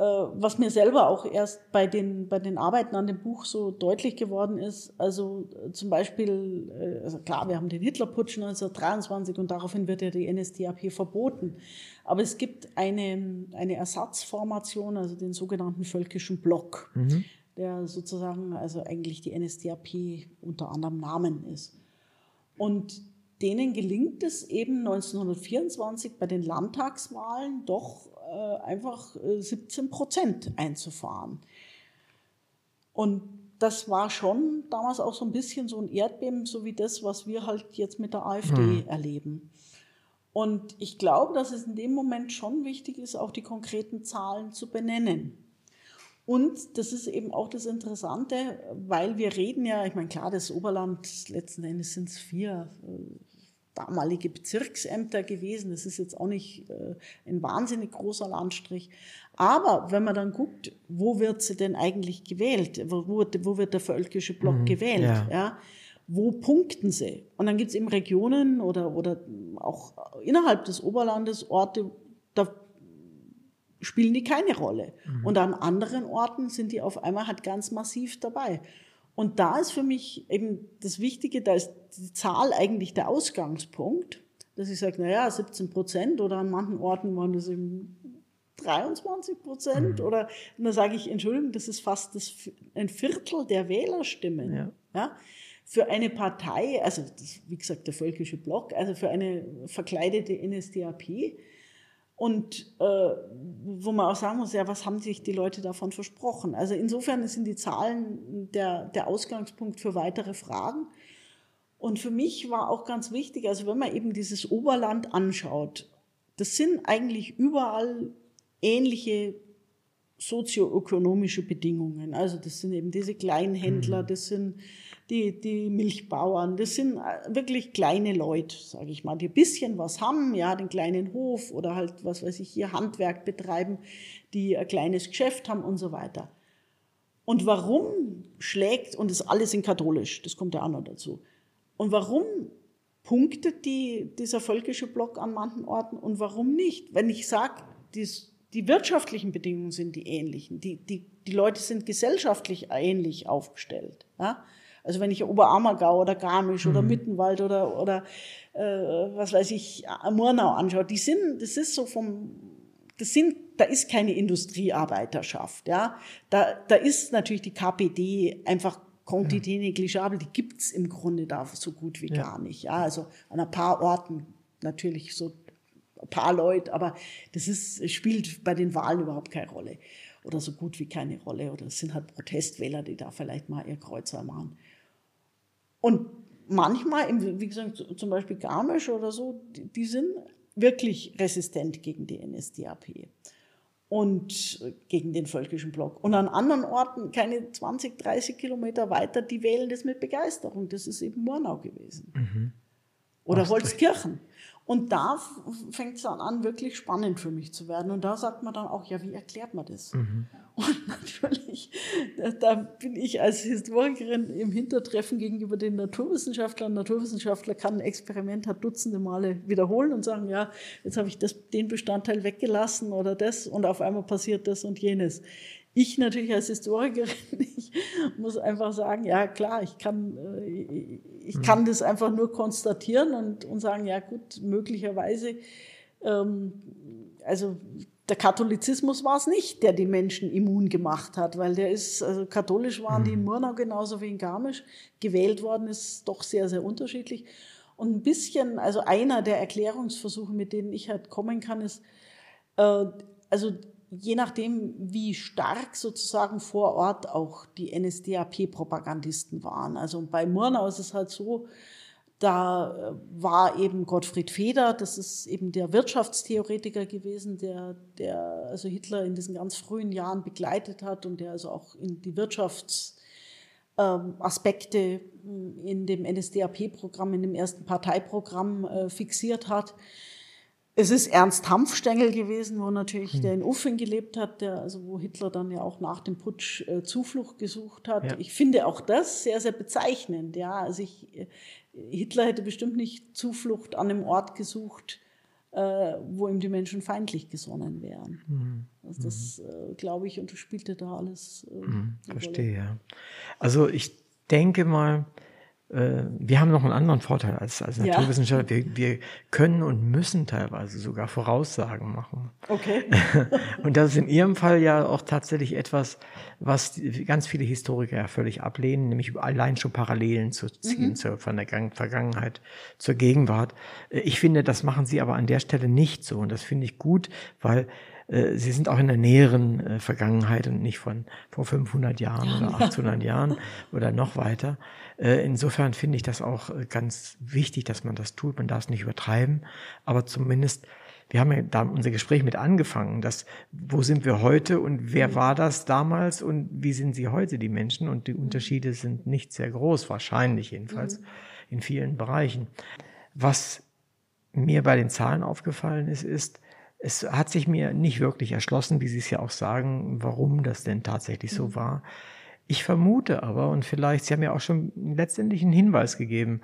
was mir selber auch erst bei den, bei den Arbeiten an dem Buch so deutlich geworden ist, also äh, zum Beispiel, äh, also klar, wir haben den Hitlerputsch 1923 und daraufhin wird ja die NSDAP verboten. Aber es gibt eine, eine Ersatzformation, also den sogenannten Völkischen Block, der sozusagen also eigentlich die NSDAP unter anderem Namen ist. Und denen gelingt es eben 1924 bei den Landtagswahlen doch äh, einfach äh, 17 Prozent einzufahren. Und das war schon damals auch so ein bisschen so ein Erdbeben, so wie das, was wir halt jetzt mit der AfD erleben. Und ich glaube, dass es in dem Moment schon wichtig ist, auch die konkreten Zahlen zu benennen. Und das ist eben auch das Interessante, weil wir reden ja, ich meine, klar, das Oberland, letzten Endes sind es vier äh, damalige Bezirksämter gewesen. Das ist jetzt auch nicht äh, ein wahnsinnig großer Landstrich. Aber wenn man dann guckt, wo wird sie denn eigentlich gewählt? Wo, wo, wo wird der völkische Block gewählt? ja. Ja. wo punkten sie? Und dann gibt es eben Regionen oder, oder auch innerhalb des Oberlandes Orte, da spielen die keine Rolle. Mhm. Und an anderen Orten sind die auf einmal halt ganz massiv dabei. Und da ist für mich eben das Wichtige, da ist die Zahl eigentlich der Ausgangspunkt, dass ich sage, naja, 17 Prozent oder an manchen Orten waren das eben 23 Prozent mhm. oder und dann sage ich, Entschuldigung, das ist fast das, ein Viertel der Wählerstimmen. Ja. ja? Für eine Partei, also das, wie gesagt der völkische Block, also für eine verkleidete NSDAP, und äh, wo man auch sagen muss, ja, was haben sich die Leute davon versprochen? Also insofern sind die Zahlen der, der Ausgangspunkt für weitere Fragen. Und für mich war auch ganz wichtig, also wenn man eben dieses Oberland anschaut, das sind eigentlich überall ähnliche sozioökonomische Bedingungen. Also das sind eben diese Kleinhändler, mhm. das sind die, die Milchbauern, das sind äh, wirklich kleine Leute, sage ich mal, die ein bisschen was haben, ja, den kleinen Hof oder halt, was weiß ich, hier Handwerk betreiben, die ein kleines Geschäft haben und so weiter. Und warum schlägt, und das alles in katholisch, das kommt ja auch noch dazu, und warum punktet die, dieser völkische Block an manchen Orten und warum nicht? Wenn ich sage, die wirtschaftlichen Bedingungen sind die ähnlichen, die, die, die Leute sind gesellschaftlich ähnlich aufgestellt. Ja? Also wenn ich Oberammergau oder Garmisch mhm. oder Mittenwald oder, oder äh, was weiß ich, Murnau anschaue, die sind, das ist so vom, das sind, da ist keine Industriearbeiterschaft, ja. Da, da ist natürlich die KPD einfach Quantité ja. negligible, die gibt's im Grunde da so gut wie ja. gar nicht, ja. Also an ein paar Orten natürlich so ein paar Leute, aber das ist, spielt bei den Wahlen überhaupt keine Rolle oder so gut wie keine Rolle. Oder es sind halt Protestwähler, die da vielleicht mal ihr Kreuzer machen. Und manchmal, wie gesagt, zum Beispiel Garmisch oder so, die sind wirklich resistent gegen die NSDAP und gegen den völkischen Block. Und an anderen Orten, keine 20, 30 Kilometer weiter, die wählen das mit Begeisterung. Das ist eben Murnau gewesen. Mhm. Oder Holzkirchen. Und da fängt es dann an, wirklich spannend für mich zu werden. Und da sagt man dann auch, ja, wie erklärt man das? Mhm. Und natürlich, da, bin ich als Historikerin im Hintertreffen gegenüber den Naturwissenschaftlern. Naturwissenschaftler kann ein Experiment hat dutzende Male wiederholen und sagen, ja, jetzt habe ich das, den Bestandteil weggelassen oder das und auf einmal passiert das und jenes. Ich natürlich als Historikerin, ich muss einfach sagen, ja klar, ich kann, äh, ich mhm. kann das einfach nur konstatieren und, und sagen, ja gut, möglicherweise, ähm, also der Katholizismus war es nicht, der die Menschen immun gemacht hat, weil der ist, also katholisch waren die in mhm. Murnau genauso wie in Garmisch, gewählt worden ist doch sehr, sehr unterschiedlich. Und ein bisschen, also einer der Erklärungsversuche, mit denen ich halt kommen kann, ist, äh, also je nachdem, wie stark sozusagen vor Ort auch die NSDAP-Propagandisten waren. Also bei Murnau ist es halt so, da äh, war eben Gottfried Feder, das ist eben der Wirtschaftstheoretiker gewesen, der, der also Hitler in diesen ganz frühen Jahren begleitet hat und der also auch in die Wirtschaftsaspekte ähm, in dem NSDAP-Programm, in dem ersten Parteiprogramm äh, fixiert hat. Es ist Ernst Hanfstengel gewesen, wo natürlich hm. der in Uffing gelebt hat, der, also wo Hitler dann ja auch nach dem Putsch äh, Zuflucht gesucht hat. Ja. Ich finde auch das sehr, sehr bezeichnend. Ja, also ich, äh, Hitler hätte bestimmt nicht Zuflucht an einem Ort gesucht, äh, wo ihm die Menschen feindlich gesonnen wären. Mhm. Also das, mhm. äh, glaube ich, unterspielte da alles. Äh, mhm. Verstehe, ja. Also ich denke mal, wir haben noch einen anderen Vorteil als, als Naturwissenschaftler. Ja. Wir, wir, können und müssen teilweise sogar Voraussagen machen. Okay. und das ist in Ihrem Fall ja auch tatsächlich etwas, was ganz viele Historiker ja völlig ablehnen, nämlich allein schon Parallelen zu ziehen mhm. zur, von der Vergangenheit zur Gegenwart. Äh, ich finde, das machen Sie aber an der Stelle nicht so. Und das finde ich gut, weil äh, sie sind auch in der näheren äh, Vergangenheit und nicht von vor 500 Jahren oder 800 Jahren oder noch weiter. Äh, insofern finde ich das auch ganz wichtig, dass man das tut. Man darf es nicht übertreiben, aber zumindest wir haben ja da unser Gespräch mit angefangen, dass wo sind wir heute und wer mhm. war das damals und wie sind sie heute, die Menschen? Und die mhm. Unterschiede sind nicht sehr groß, wahrscheinlich jedenfalls mhm. in vielen Bereichen. Was mir bei den Zahlen aufgefallen ist, ist, es hat sich mir nicht wirklich erschlossen, wie Sie es ja auch sagen, warum das denn tatsächlich so mhm. war. Ich vermute aber, und vielleicht, Sie haben ja auch schon letztendlich einen Hinweis gegeben,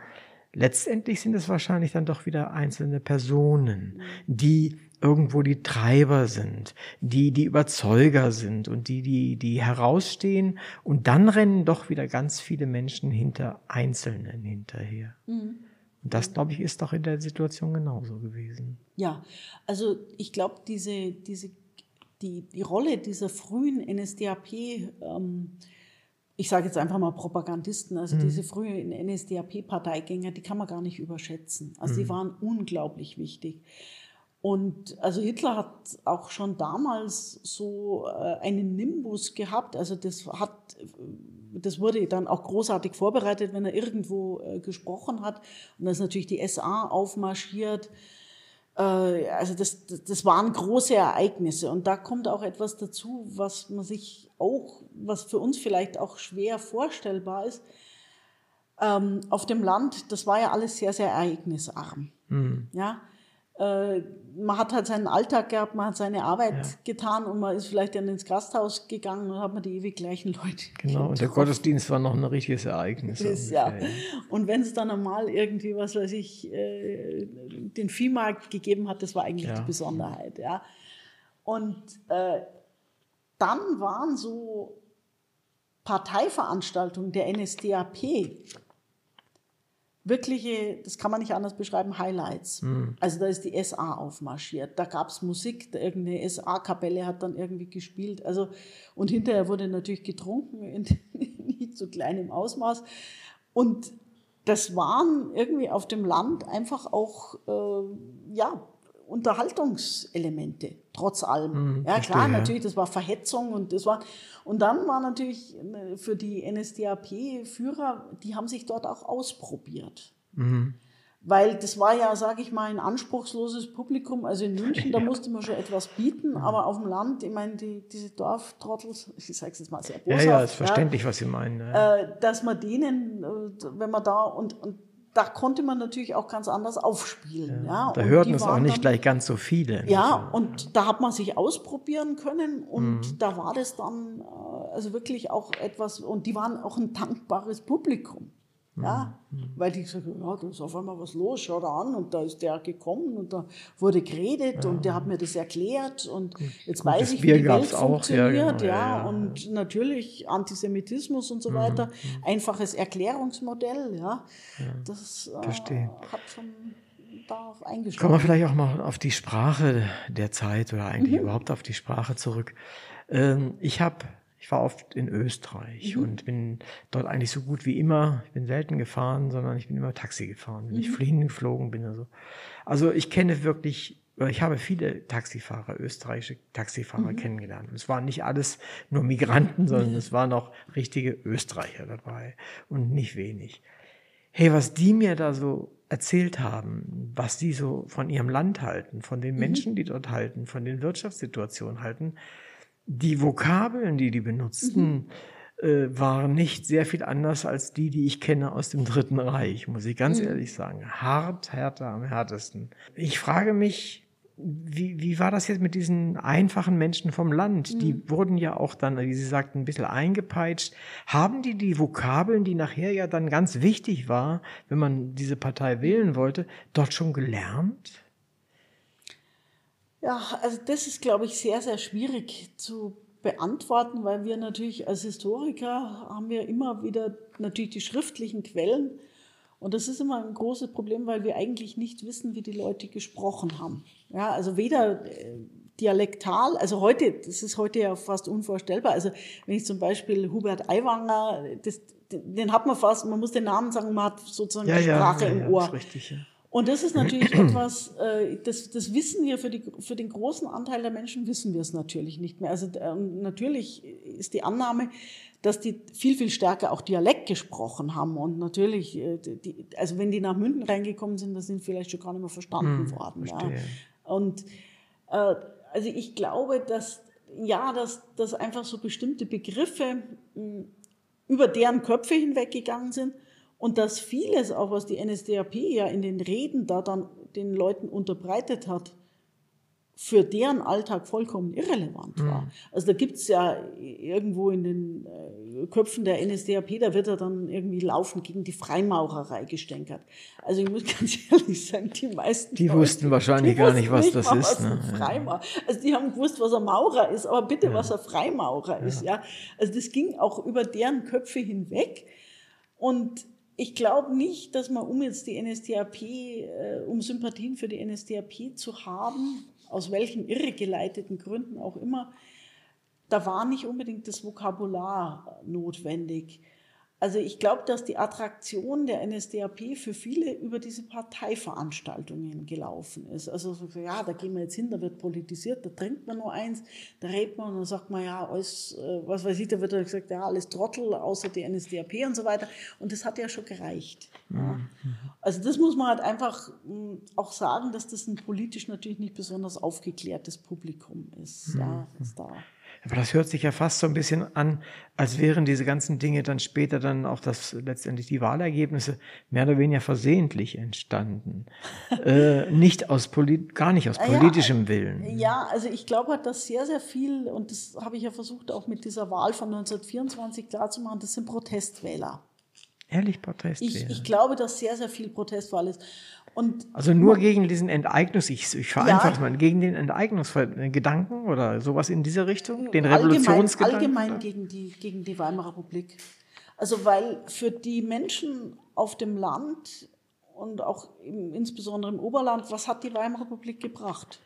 letztendlich sind es wahrscheinlich dann doch wieder einzelne Personen, die irgendwo die Treiber sind, die die Überzeuger sind und die, die, die herausstehen. Und dann rennen doch wieder ganz viele Menschen hinter Einzelnen hinterher. Mhm. Und das, glaube ich, ist doch in der Situation genauso gewesen. Ja, also ich glaube, diese, diese, die, die Rolle dieser frühen NSDAP, ähm, ich sage jetzt einfach mal Propagandisten, also mhm. diese frühen NSDAP-Parteigänger, die kann man gar nicht überschätzen. Also mhm. die waren unglaublich wichtig. Und also Hitler hat auch schon damals so äh, einen Nimbus gehabt. Also das hat, das wurde dann auch großartig vorbereitet, wenn er irgendwo äh, gesprochen hat. Und da ist natürlich die SA aufmarschiert. Äh, also das, das waren große Ereignisse. Und da kommt auch etwas dazu, was man sich auch, was für uns vielleicht auch schwer vorstellbar ist. Ähm, auf dem Land, das war ja alles sehr, sehr ereignisarm. Mhm. Ja äh, man hat halt seinen Alltag gehabt, man hat seine Arbeit ja. getan und man ist vielleicht dann ins Gasthaus gegangen und hat man die ewig gleichen Leute. Genau, und der Gottesdienst war noch ein richtiges Ereignis. Ist, ja. ja. Und wenn es dann einmal irgendwie, was weiß ich, äh, den Viehmarkt gegeben hat, das war eigentlich ja. die Besonderheit. Ja. Und äh, dann waren so Parteiveranstaltungen der NSDAP wirkliche, das kann man nicht anders beschreiben, Highlights. Mhm. Also da ist die SA aufmarschiert, da gab's Musik, irgendeine SA-Kapelle hat dann irgendwie gespielt. Also und hinterher wurde natürlich getrunken in nicht so kleinem Ausmaß. Und das waren irgendwie auf dem Land einfach auch äh, ja Unterhaltungselemente, trotz allem. Mhm, ja, klar, verstehe, natürlich, das war Verhetzung und das war, und dann war natürlich äh, für die NSDAP-Führer, die haben sich dort auch ausprobiert. Mhm. Weil das war ja, sage ich mal, ein anspruchsloses Publikum. Also in München, da musste man schon etwas bieten, aber auf dem Land, ich meine, die, diese Dorftrottels, ich sage es jetzt mal sehr boshaft. Ja, ja, ist verständlich, ja, was Sie meinen. Ja. Äh, dass man denen, äh, wenn man da, und, und da konnte man natürlich auch ganz anders aufspielen. Ja, ja. Da hörten es auch nicht dann, gleich ganz so viele. Ja, und da hat man sich ausprobieren können und mhm. da war das dann äh, also wirklich auch etwas, und die waren auch ein dankbares Publikum. Ja, mhm. weil die gesagt haben, ja, da ist auf einmal was los, schau da an und da ist der gekommen und da wurde geredet ja. und der hat mir das erklärt und jetzt Gut, weiß ich, wie die Welt funktioniert, ja, ja, ja, und natürlich Antisemitismus und so mhm. weiter, mhm. einfaches Erklärungsmodell, ja, das äh, hat schon darauf eingeschlagen. Kommen wir vielleicht auch mal auf die Sprache der Zeit oder eigentlich mhm. überhaupt auf die Sprache zurück. Ähm, ich habe ich war oft in Österreich mhm. und bin dort eigentlich so gut wie immer. Ich bin selten gefahren, sondern ich bin immer Taxi gefahren. Wenn mhm. ich fliehen geflogen bin oder so. Also ich kenne wirklich, ich habe viele Taxifahrer, österreichische Taxifahrer mhm. kennengelernt. Es waren nicht alles nur Migranten, sondern es waren auch richtige Österreicher dabei und nicht wenig. Hey, was die mir da so erzählt haben, was die so von ihrem Land halten, von den mhm. Menschen, die dort halten, von den Wirtschaftssituationen halten, die Vokabeln, die die benutzten, mhm. äh, waren nicht sehr viel anders als die, die ich kenne aus dem Dritten Reich, muss ich ganz mhm. ehrlich sagen. Hart, härter am härtesten. Ich frage mich, wie, wie war das jetzt mit diesen einfachen Menschen vom Land? Mhm. Die wurden ja auch dann, wie Sie sagten, ein bisschen eingepeitscht. Haben die die Vokabeln, die nachher ja dann ganz wichtig war, wenn man diese Partei wählen wollte, dort schon gelernt? Ja, also das ist, glaube ich, sehr, sehr schwierig zu beantworten, weil wir natürlich als Historiker haben wir immer wieder natürlich die schriftlichen Quellen. Und das ist immer ein großes Problem, weil wir eigentlich nicht wissen, wie die Leute gesprochen haben. Ja, also weder äh, dialektal, also heute, das ist heute ja fast unvorstellbar. Also wenn ich zum Beispiel Hubert Aiwanger, das, den hat man fast, man muss den Namen sagen, man hat sozusagen ja, die Sprache ja, ja, im Ohr. Das ist richtig, ja. Und das ist natürlich etwas, äh, das, das wissen wir für, die, für den großen Anteil der Menschen, wissen wir es natürlich nicht mehr. Also äh, natürlich ist die Annahme, dass die viel, viel stärker auch Dialekt gesprochen haben. Und natürlich, äh, die, also wenn die nach München reingekommen sind, das sind vielleicht schon gar nicht mehr verstanden hm, worden. Ja. Und äh, also ich glaube, dass ja, dass, dass einfach so bestimmte Begriffe mh, über deren Köpfe hinweggegangen sind und dass vieles, auch was die NSDAP ja in den Reden da dann den Leuten unterbreitet hat, für deren Alltag vollkommen irrelevant war. Mhm. Also da gibt's ja irgendwo in den äh, Köpfen der NSDAP, da wird er dann irgendwie laufend gegen die Freimaurerei gestänkert. Also ich muss ganz ehrlich sagen, die meisten Die Leute, wussten wahrscheinlich die gar nicht, was nicht das mal, ist. Ne? Freimaurer. Also die haben gewusst, was ein Maurer ist, aber bitte, ja. was ein Freimaurer ja. ist. Ja, Also das ging auch über deren Köpfe hinweg. Und ich glaube nicht, dass man, um jetzt die NSDAP, äh, um Sympathien für die NSDAP zu haben, aus welchen irregeleiteten Gründen auch immer, da war nicht unbedingt das Vokabular notwendig. Also ich glaube, dass die Attraktion der NSDAP für viele über diese Parteiveranstaltungen gelaufen ist. Also so, ja, da gehen wir jetzt hin, da wird politisiert, da trinkt man nur eins, da redet man und dann sagt man, ja, alles, äh, was weiß ich, da wird gesagt, ja, alles Trottel, außer die NSDAP und so weiter. Und das hat ja schon gereicht. Ja. Mhm. Also das muss man halt einfach mm, auch sagen, dass das ein politisch natürlich nicht besonders aufgeklärtes Publikum ist, ja, mhm. was da aber das hört sich ja fast so ein bisschen an, als wären diese ganzen Dinge dann später dann auch das letztendlich die Wahlergebnisse mehr oder weniger versehentlich entstanden. äh, nicht aus polit gar nicht aus politischem ja, Willen. Ja, also ich glaube hat das sehr, sehr viel, und das habe ich ja versucht auch mit dieser Wahl von 1924 klarzumachen, das sind Protestwähler. Ehrlich Protestwähler? Ich, ich glaube, dass sehr, sehr viel Protestwahl ist. Und also nur gegen diesen Enteignungs, ich, ich vereinfache ja, mal, gegen den Enteignungsgedanken oder sowas in dieser Richtung, den Revolutionsgedanken? Allgemein, allgemein gegen die, gegen die Weimarer Republik. Also weil für die Menschen auf dem Land und auch im, insbesondere im Oberland, was hat die Weimarer Republik gebracht?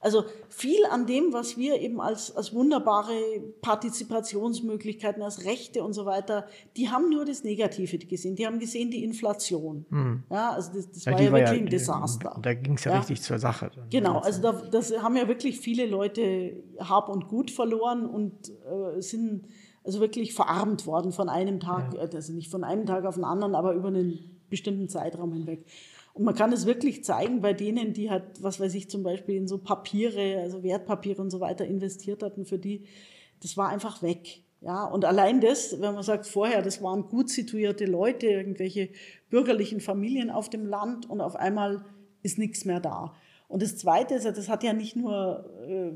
Also viel an dem, was wir eben als, als wunderbare Partizipationsmöglichkeiten, als Rechte und so weiter, die haben nur das Negative gesehen. Die haben gesehen die Inflation. Mhm. Ja, also das, das ja, war ja wirklich ja, ein Desaster. Da ging es ja, ja, richtig zur Sache. Genau, also da, das haben ja wirklich viele Leute Hab und Gut verloren und äh, sind also wirklich verarmt worden von einem Tag, äh, also nicht von einem Tag auf den anderen, aber über einen bestimmten Zeitraum hinweg. Und man kann es wirklich zeigen bei denen, die halt, was weiß ich, zum Beispiel in so Papiere, also Wertpapiere und so weiter investiert hatten, für die, das war einfach weg. Ja, und allein das, wenn man sagt vorher, das waren gut situierte Leute, irgendwelche bürgerlichen Familien auf dem Land und auf einmal ist nichts mehr da. Und das Zweite ist, das hat ja nicht nur äh,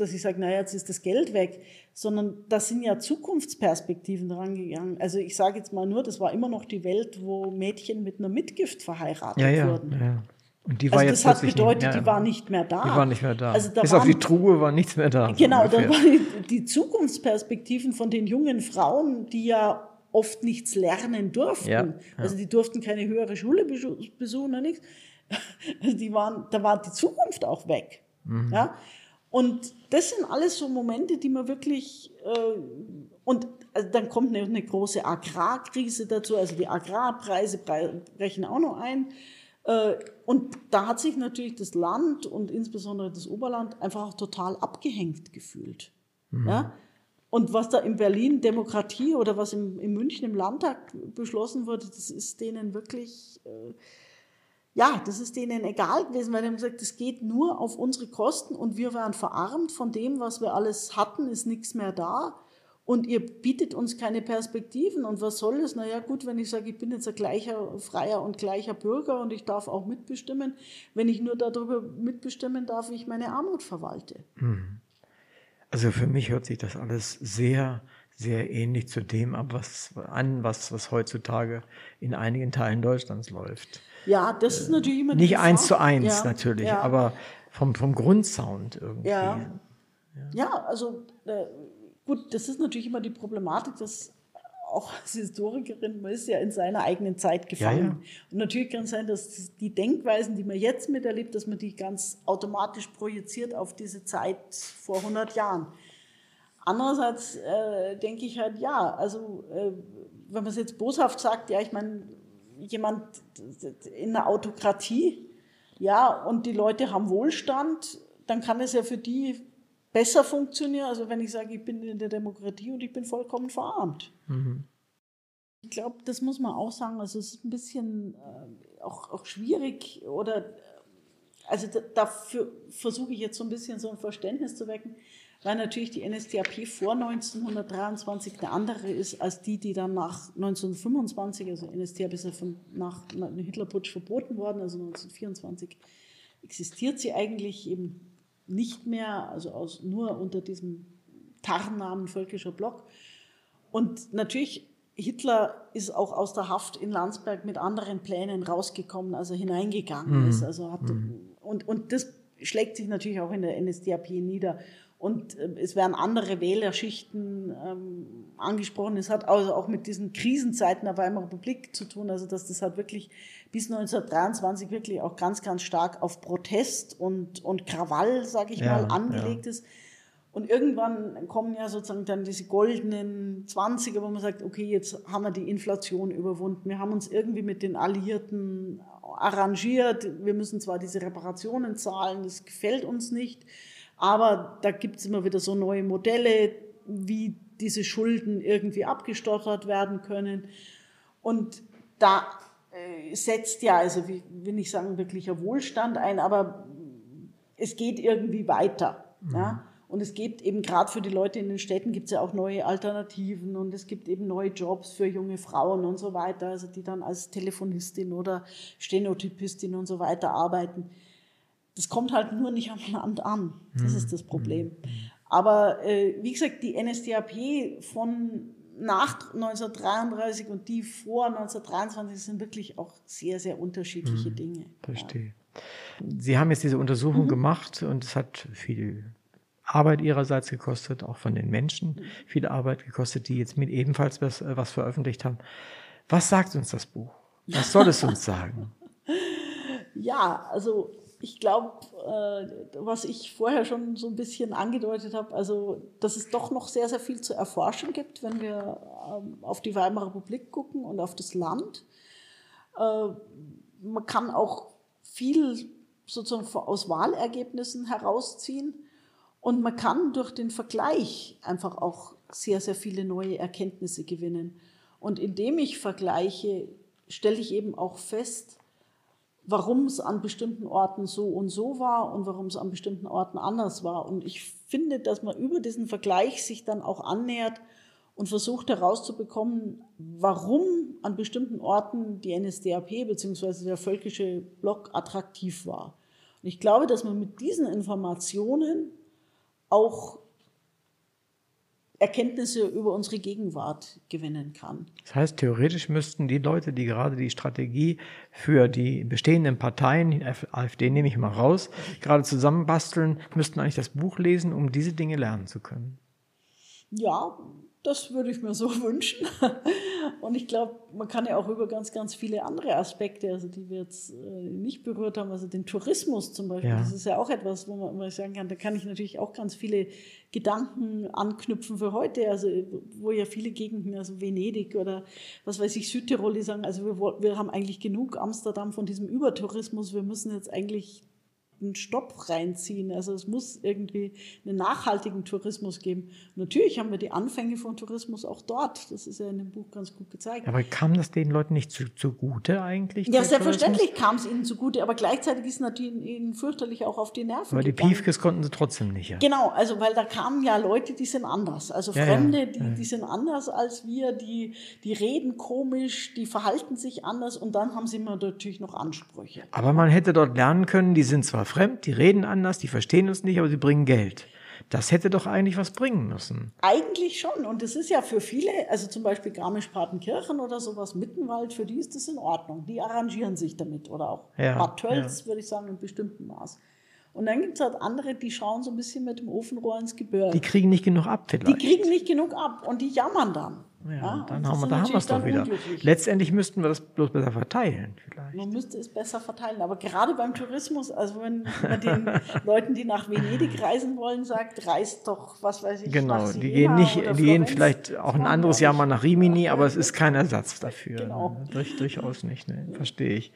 dass ich sage, naja, jetzt ist das Geld weg, sondern da sind ja Zukunftsperspektiven dran gegangen. Also ich sage jetzt mal nur, das war immer noch die Welt, wo Mädchen mit einer Mitgift verheiratet ja, ja, wurden. Ja. Und die war also das hat bedeutet, nicht, ja, die war nicht mehr da. Die war nicht mehr da. Also da Bis waren, auf die Truhe war nichts mehr da. Genau, so da waren die, die Zukunftsperspektiven von den jungen Frauen, die ja oft nichts lernen durften. Ja, ja. Also die durften keine höhere Schule besuchen oder nichts. Also die waren, da war die Zukunft auch weg. Mhm. Ja? Und das sind alles so Momente, die man wirklich, äh, und also dann kommt eine, eine, große Agrarkrise dazu, also die Agrarpreise brechen auch noch ein. Äh, und da hat sich natürlich das Land und insbesondere das Oberland einfach auch total abgehängt gefühlt. Mhm. Ja? Und was da in Berlin Demokratie oder was im, in München im Landtag beschlossen wurde, das ist denen wirklich... Äh, ja, das ist denen egal gewesen, weil die haben gesagt, das geht nur auf unsere Kosten und wir waren verarmt von dem, was wir alles hatten, ist nichts mehr da und ihr bietet uns keine Perspektiven und was soll es? Naja gut, wenn ich sage, ich bin jetzt ein gleicher, freier und gleicher Bürger und ich darf auch mitbestimmen, wenn ich nur darüber mitbestimmen darf, wie ich meine Armut verwalte. Hm. Also für mich hört sich das alles sehr, sehr ähnlich zu dem ab, was an, was, was heutzutage in einigen Teilen Deutschlands läuft. Ja, das ist natürlich immer Nicht eins zu eins ja, natürlich, ja. aber vom, vom Grundsound irgendwie. Ja, ja. also äh, gut, das ist natürlich immer die Problematik, dass auch als Historikerin, man ist ja in seiner eigenen Zeit gefangen. Ja, ja. Und natürlich kann es sein, dass die Denkweisen, die man jetzt miterlebt, dass man die ganz automatisch projiziert auf diese Zeit vor 100 Jahren. Andererseits äh, denke ich halt, ja, also äh, wenn man es jetzt boshaft sagt, ja, ich meine, jemand in einer Autokratie, ja, und die Leute haben Wohlstand, dann kann es ja für die besser funktionieren, also wenn ich sage, ich bin in der Demokratie und ich bin vollkommen verarmt. Mhm. Ich glaube, das muss man auch sagen, also es ist ein bisschen äh, auch, auch schwierig oder äh, also dafür versuche ich jetzt so ein bisschen so ein Verständnis zu wecken weil natürlich die NSDAP vor 1923 eine andere ist als die, die dann nach 1925, also NSDAP ist ja von, nach, dem Hitlerputsch verboten worden, also 1924 existiert sie eigentlich eben nicht mehr, also aus, nur unter diesem Tarnnamen völkischer Block. Und natürlich, Hitler ist auch aus der Haft in Landsberg mit anderen Plänen rausgekommen, als er hineingegangen mhm. ist. Also hat, mhm. und, und das schlägt sich natürlich auch in der NSDAP nieder. Und äh, es werden andere Wählerschichten ähm, angesprochen. Es hat also auch mit diesen Krisenzeiten der Weimarer Republik zu tun, also dass das halt wirklich bis 1923 wirklich auch ganz, ganz stark auf Protest und, und Krawall, sage ich ja, mal, angelegt ja. ist. Und irgendwann kommen ja sozusagen dann diese goldenen Zwanziger, wo man sagt, okay, jetzt haben wir die Inflation überwunden. Wir haben uns irgendwie mit den Alliierten arrangiert. Wir müssen zwar diese Reparationen zahlen, das gefällt uns nicht. Aber da gibt es immer wieder so neue Modelle, wie diese Schulden irgendwie abgestottert werden können. Und da äh, setzt ja, also wie will nicht sagen wirklicher Wohlstand ein, aber es geht irgendwie weiter. Mhm. Ja? Und es gibt eben gerade für die Leute in den Städten gibt es ja auch neue Alternativen und es gibt eben neue Jobs für junge Frauen und so weiter, also die dann als Telefonistin oder Stenotypistin und so weiter arbeiten. Das kommt halt nur nicht am Land an. Das ist das Problem. Mhm. Aber äh, wie gesagt, die NSDAP von nach 1933 und die vor 1923 sind wirklich auch sehr, sehr unterschiedliche mhm. Dinge. Verstehe. Ja. Sie haben jetzt diese Untersuchung mhm. gemacht und es hat viel Arbeit ihrerseits gekostet, auch von den Menschen mhm. viel Arbeit gekostet, die jetzt mit ebenfalls was, äh, was veröffentlicht haben. Was sagt uns das Buch? Was soll es uns sagen? Ja, also ich glaube, äh, was ich vorher schon so ein bisschen angedeutet habe, also dass es doch noch sehr, sehr viel zu erforschen gibt, wenn wir ähm, auf die Weimarer Republik gucken und auf das Land. Äh, man kann auch viel sozusagen aus Wahlergebnissen herausziehen und man kann durch den Vergleich einfach auch sehr, sehr viele neue Erkenntnisse gewinnen. Und indem ich vergleiche, stelle ich eben auch fest, warum es an bestimmten Orten so und so war und warum es an bestimmten Orten anders war. Und ich finde, dass man über diesen Vergleich sich dann auch annähert und versucht herauszubekommen, warum an bestimmten Orten die NSDAP bzw. der völkische Block attraktiv war. Und ich glaube, dass man mit diesen Informationen auch Erkenntnisse über unsere Gegenwart gewinnen kann. Das heißt, theoretisch müssten die Leute, die gerade die Strategie für die bestehenden Parteien, AfD nehme ich mal raus, gerade zusammenbasteln, müssten eigentlich das Buch lesen, um diese Dinge lernen zu können. Ja, das würde ich mir so wünschen. Und ich glaube, man kann ja auch über ganz, ganz viele andere Aspekte, also die wir jetzt äh, nicht berührt haben, also den Tourismus zum Beispiel, ja. das ist ja auch etwas, wo man immer sagen kann, da kann ich natürlich auch ganz viele Gedanken anknüpfen für heute, also wo ja viele Gegenden, also Venedig oder was weiß ich, Südtirol, die sagen, also wir, wir haben eigentlich genug Amsterdam von diesem Übertourismus, wir müssen jetzt eigentlich einen Stopp reinziehen. Also es muss irgendwie einen nachhaltigen Tourismus geben. natürlich haben wir die Anfänge von Tourismus auch dort. Das ist ja in dem Buch ganz gut gezeigt. Aber kam das den Leuten nicht zu, zugute eigentlich? Ja, selbstverständlich kam es ihnen zugute, aber gleichzeitig ist es natürlich ihnen fürchterlich auch auf die Nerven Aber die Piefkes konnten sie trotzdem nicht, ja. Genau, also weil da kamen ja Leute, die sind anders. Also ja, Fremde, die, ja. die sind anders als wir, die, die reden komisch, die verhalten sich anders und dann haben sie immer natürlich noch Ansprüche. Aber man hätte dort lernen können, die sind zwar fremd, die reden anders, die verstehen uns nicht, aber sie bringen Geld. Das hätte doch eigentlich was bringen müssen. Eigentlich schon. Und das ist ja für viele, also zum Beispiel Garmisch-Partenkirchen oder sowas, Mittenwald, für die ist das in Ordnung. Die arrangieren sich damit. Oder auch ja, Bad Tölz, ja. würde ich sagen, in bestimmten Maß. Und dann gibt es halt andere, die schauen so ein bisschen mit dem Ofenrohr ins Gebirge. Die kriegen nicht genug ab, vielleicht. Die kriegen nicht genug ab und die jammern dann. Ja, ja dann haben wir, da haben wir es doch wieder. Letztendlich müssten wir das bloß besser verteilen, vielleicht. Man müsste es besser verteilen. Aber gerade beim Tourismus, also wenn man den Leuten, die nach Venedig reisen wollen, sagt, reist doch, was weiß ich, Genau, nach die gehen nicht, die gehen vielleicht auch ein anderes Jahr mal nach Rimini, aber es ist kein Ersatz dafür. Genau. Ne? Durch, durchaus nicht, ne? verstehe ich.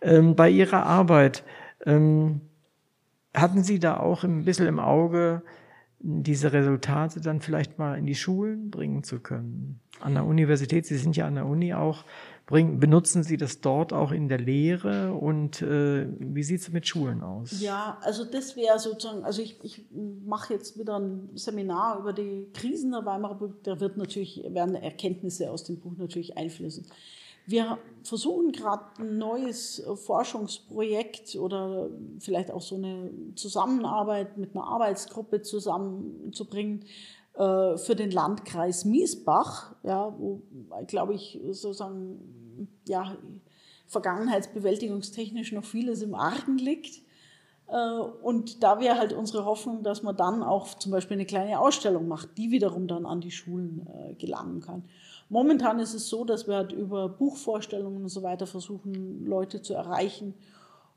Ähm, bei Ihrer Arbeit, ähm, hatten Sie da auch ein bisschen im Auge, diese Resultate dann vielleicht mal in die Schulen bringen zu können. An der Universität, Sie sind ja an der Uni auch, bringen, benutzen Sie das dort auch in der Lehre und äh, wie sieht es mit Schulen aus? Ja, also das wäre sozusagen, also ich, ich mache jetzt wieder ein Seminar über die Krisen der Weimarer Republik, da wird natürlich, werden Erkenntnisse aus dem Buch natürlich einfließen. Wir versuchen gerade ein neues Forschungsprojekt oder vielleicht auch so eine Zusammenarbeit mit einer Arbeitsgruppe zusammenzubringen äh, für den Landkreis Miesbach, ja, wo, glaube ich, sozusagen, ja, vergangenheitsbewältigungstechnisch noch vieles im Argen liegt. Äh, und da wäre halt unsere Hoffnung, dass man dann auch zum Beispiel eine kleine Ausstellung macht, die wiederum dann an die Schulen äh, gelangen kann. Momentan ist es so, dass wir halt über Buchvorstellungen und so weiter versuchen, Leute zu erreichen.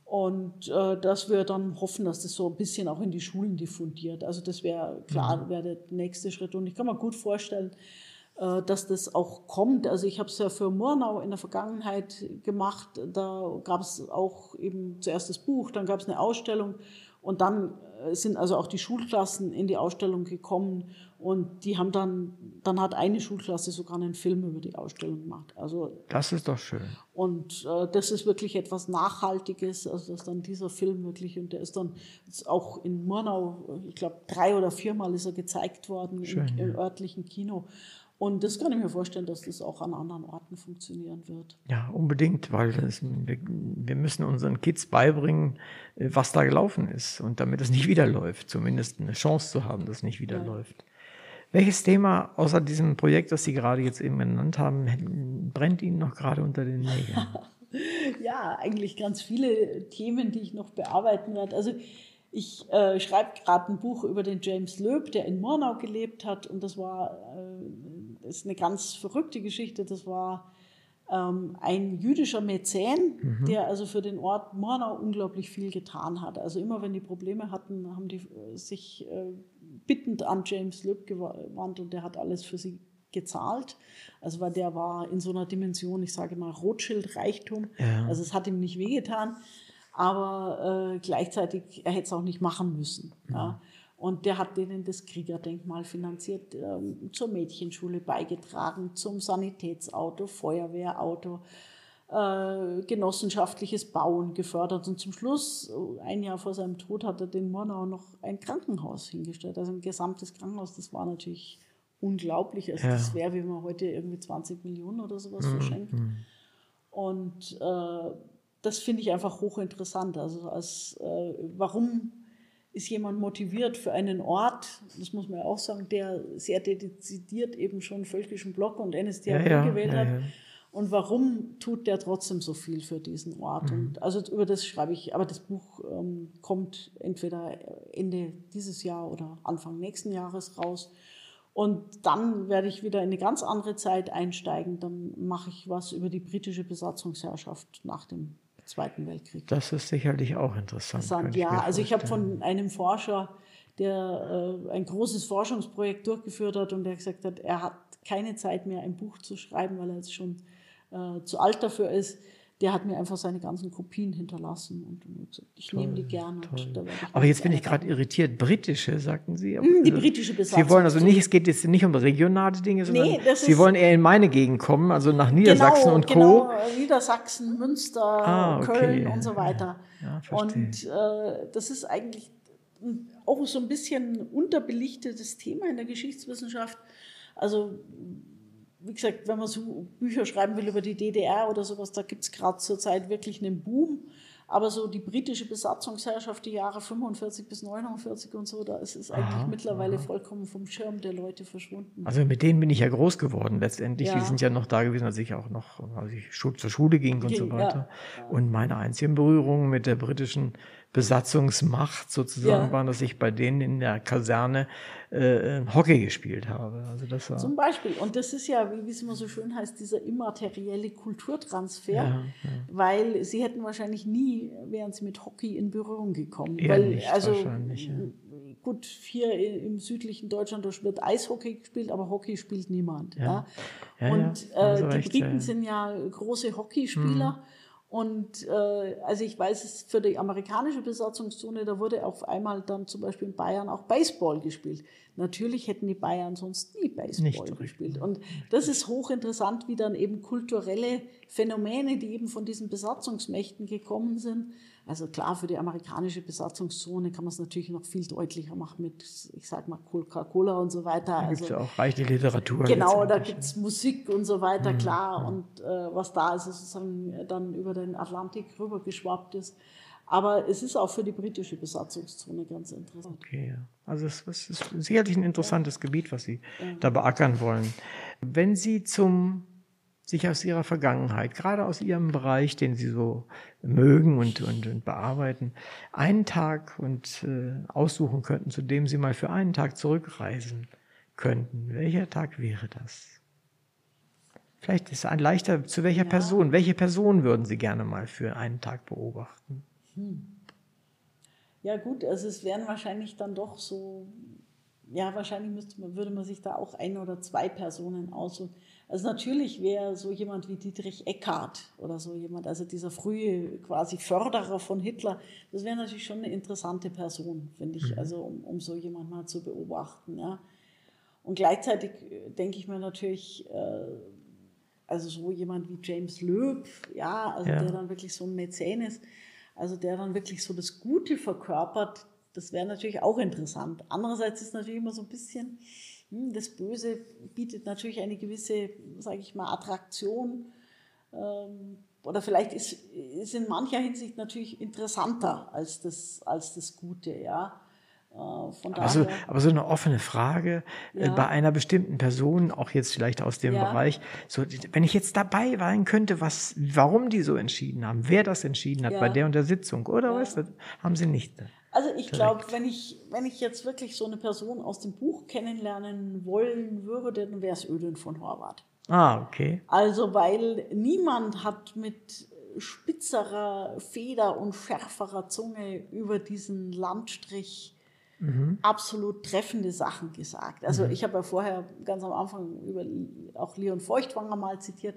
Und äh, dass wir dann hoffen, dass das so ein bisschen auch in die Schulen diffundiert. Also das wäre klar, mhm. wäre der nächste Schritt. Und ich kann mir gut vorstellen, äh, dass das auch kommt. Also ich habe es ja für Murnau in der Vergangenheit gemacht. Da gab es auch eben zuerst das Buch, dann gab es eine Ausstellung und dann sind also auch die Schulklassen in die Ausstellung gekommen und die haben dann, dann hat eine Schulklasse sogar einen Film über die Ausstellung gemacht. Also das ist doch schön. Und äh, das ist wirklich etwas Nachhaltiges, also dass dann dieser Film wirklich und der ist dann auch in Murnau, ich glaube drei oder viermal ist er gezeigt worden schön, im, im örtlichen Kino. Und das kann ich mir vorstellen, dass das auch an anderen Orten funktionieren wird. Ja, unbedingt, weil das, wir, wir, müssen unseren Kids beibringen, äh, was da gelaufen ist und damit es nicht wieder läuft, zumindest eine Chance zu haben, dass es nicht wieder ja. läuft. Welches Thema außer diesem Projekt, das Sie gerade jetzt eben genannt haben, brennt Ihnen noch gerade unter den Nägeln? ja, eigentlich ganz viele Themen, die ich noch bearbeiten werde. Also ich äh, schreibe gerade ein Buch über den James Loeb, der in Murnau gelebt hat. Und das war äh, ist eine ganz verrückte Geschichte. Das war ähm, ein jüdischer Mäzen, mhm. der also für den Ort Murnau unglaublich viel getan hat. Also immer wenn die Probleme hatten, haben die äh, sich äh, bittend an James Loeb gewandt und der hat alles für sie gezahlt. Also weil der war in so einer Dimension, ich sage mal Rothschild-Reichtum. Ja. Also es hat ihm nicht wehgetan aber äh, gleichzeitig, er hätte es auch nicht machen müssen. Mhm. Ja. Und der hat denen das Kriegerdenkmal finanziert, ähm, zur Mädchenschule beigetragen, zum Sanitätsauto, Feuerwehrauto, äh, genossenschaftliches Bauen gefördert. Und zum Schluss, ein Jahr vor seinem Tod, hat er den Murnau noch ein Krankenhaus hingestellt, also ein gesamtes Krankenhaus. Das war natürlich unglaublich. Also ja. das wäre, wie man heute irgendwie 20 Millionen oder sowas mhm. verschenkt. Mhm. Und äh, das finde ich einfach hochinteressant. Also als, äh, warum ist jemand motiviert für einen Ort, das muss man ja auch sagen, der sehr dezidiert eben schon völkischen Block und NSDAP ja, ja, gewählt ja, hat. Und warum tut der trotzdem so viel für diesen Ort? Mhm. Und also über das schreibe ich, aber das Buch ähm, kommt entweder Ende dieses Jahr oder Anfang nächsten Jahres raus. Und dann werde ich wieder in eine ganz andere Zeit einsteigen. Dann mache ich was über die britische Besatzungsherrschaft nach dem Zweiten Weltkrieg. Das ist sicherlich auch interessant. interessant ja, also ich habe von einem Forscher, der äh, ein großes Forschungsprojekt durchgeführt hat und der gesagt hat, er hat keine Zeit mehr, ein Buch zu schreiben, weil er jetzt schon äh, zu alt dafür ist der hat mir einfach seine ganzen Kopien hinterlassen und gesagt, ich toll, nehme die gerne. Aber jetzt bin ich gerade irritiert. Britische, sagten Sie? Hm, die britische Besatzung. Sie wollen also nicht, es geht jetzt nicht um regionale Dinge, sondern nee, Sie wollen eher in meine Gegend kommen, also nach Niedersachsen genau, und Co. Genau, Niedersachsen, Münster, ah, okay. Köln und so weiter. Ja, und äh, das ist eigentlich auch so ein bisschen unterbelichtetes Thema in der Geschichtswissenschaft. Also wie gesagt, wenn man so Bücher schreiben will über die DDR oder sowas, da gibt es gerade zurzeit wirklich einen Boom. Aber so die britische Besatzungsherrschaft, die Jahre 45 bis 49 und so, da ist es eigentlich aha, mittlerweile aha. vollkommen vom Schirm der Leute verschwunden. Also mit denen bin ich ja groß geworden letztendlich. Ja. Die sind ja noch da gewesen, als ich auch noch, als ich zur Schule ging und ging, so weiter. Ja. Und meine einzigen Berührungen mit der britischen Besatzungsmacht sozusagen ja. waren, dass ich bei denen in der Kaserne äh, Hockey gespielt habe. Also das war Zum Beispiel. Und das ist ja, wie es immer so schön heißt, dieser immaterielle Kulturtransfer, ja, ja. weil sie hätten wahrscheinlich nie, wären sie mit Hockey in Berührung gekommen. Eher weil, nicht, also, wahrscheinlich. Gut, hier im südlichen Deutschland wird Eishockey gespielt, aber Hockey spielt niemand. Ja. Und äh, die Briten sind ja große Hockeyspieler. Mhm. Und äh, also ich weiß es für die amerikanische Besatzungszone, da wurde auf einmal dann zum Beispiel in Bayern auch Baseball gespielt. Natürlich hätten die Bayern sonst nie Baseball Nicht gespielt. Und das ist hochinteressant, wie dann eben kulturelle Phänomene, die eben von diesen Besatzungsmächten gekommen sind, Also klar, für die amerikanische Besatzungszone kann man es natürlich noch viel deutlicher machen mit, ich sag mal, Coca-Cola und so weiter. Da also, gibt es ja auch reichlich Literatur. Genau, da gibt es ja. Musik und so weiter, Mhm, klar. ja. Und äh, was da ist, ist sozusagen dann über den Atlantik rübergeschwappt ist. Aber es ist auch für die britische Besatzungszone ganz interessant. Okay, ja. Also es, es ist sicherlich ein interessantes Gebiet, was Sie da beackern wollen. Wenn Sie zum sich aus Ihrer Vergangenheit, gerade aus Ihrem Bereich, den Sie so mögen und, und, und bearbeiten, einen Tag und äh, aussuchen könnten, zu dem Sie mal für einen Tag zurückreisen könnten, welcher Tag wäre das? Vielleicht ist ein leichter, zu welcher Ja. Person, welche Person würden Sie gerne mal für einen Tag beobachten? Ja gut, also es wären wahrscheinlich dann doch so, ja wahrscheinlich müsste man, würde man sich da auch ein oder zwei Personen aussuchen. Also natürlich wäre so jemand wie Dietrich Eckart oder so jemand, also dieser frühe quasi Förderer von Hitler, das wäre natürlich schon eine interessante Person, finde ich, also um, um so jemand mal zu beobachten. Ja. Und gleichzeitig äh, denke ich mir natürlich, äh, also so jemand wie James Loeb, ja, also Ja. der dann wirklich so ein Mäzen ist, also der dann wirklich so das Gute verkörpert, das wäre natürlich auch interessant. Andererseits ist natürlich immer so ein bisschen, das Böse bietet natürlich eine gewisse, sage ich mal, Attraktion. Ähm, oder vielleicht ist, ist in mancher Hinsicht natürlich interessanter als das, als das Gute, ja. Äh, Von Aber so, aber so eine offene Frage äh, Ja. bei einer bestimmten Person, auch jetzt vielleicht aus dem Ja. Bereich, so, wenn ich jetzt dabei sein könnte, was, warum die so entschieden haben, wer das entschieden hat Ja. bei der und der Sitzung, oder weißt du, haben sie nicht. Also ich glaube, wenn ich, wenn ich jetzt wirklich so eine Person aus dem Buch kennenlernen wollen würde, dann wäre es Ödön von Horvath. Ah, okay. Also weil niemand hat mit spitzerer Feder und schärferer Zunge über diesen Landstrich absolut treffende Sachen gesagt. Also ich habe ja vorher ganz am Anfang über auch Leon Feuchtwanger mal zitiert,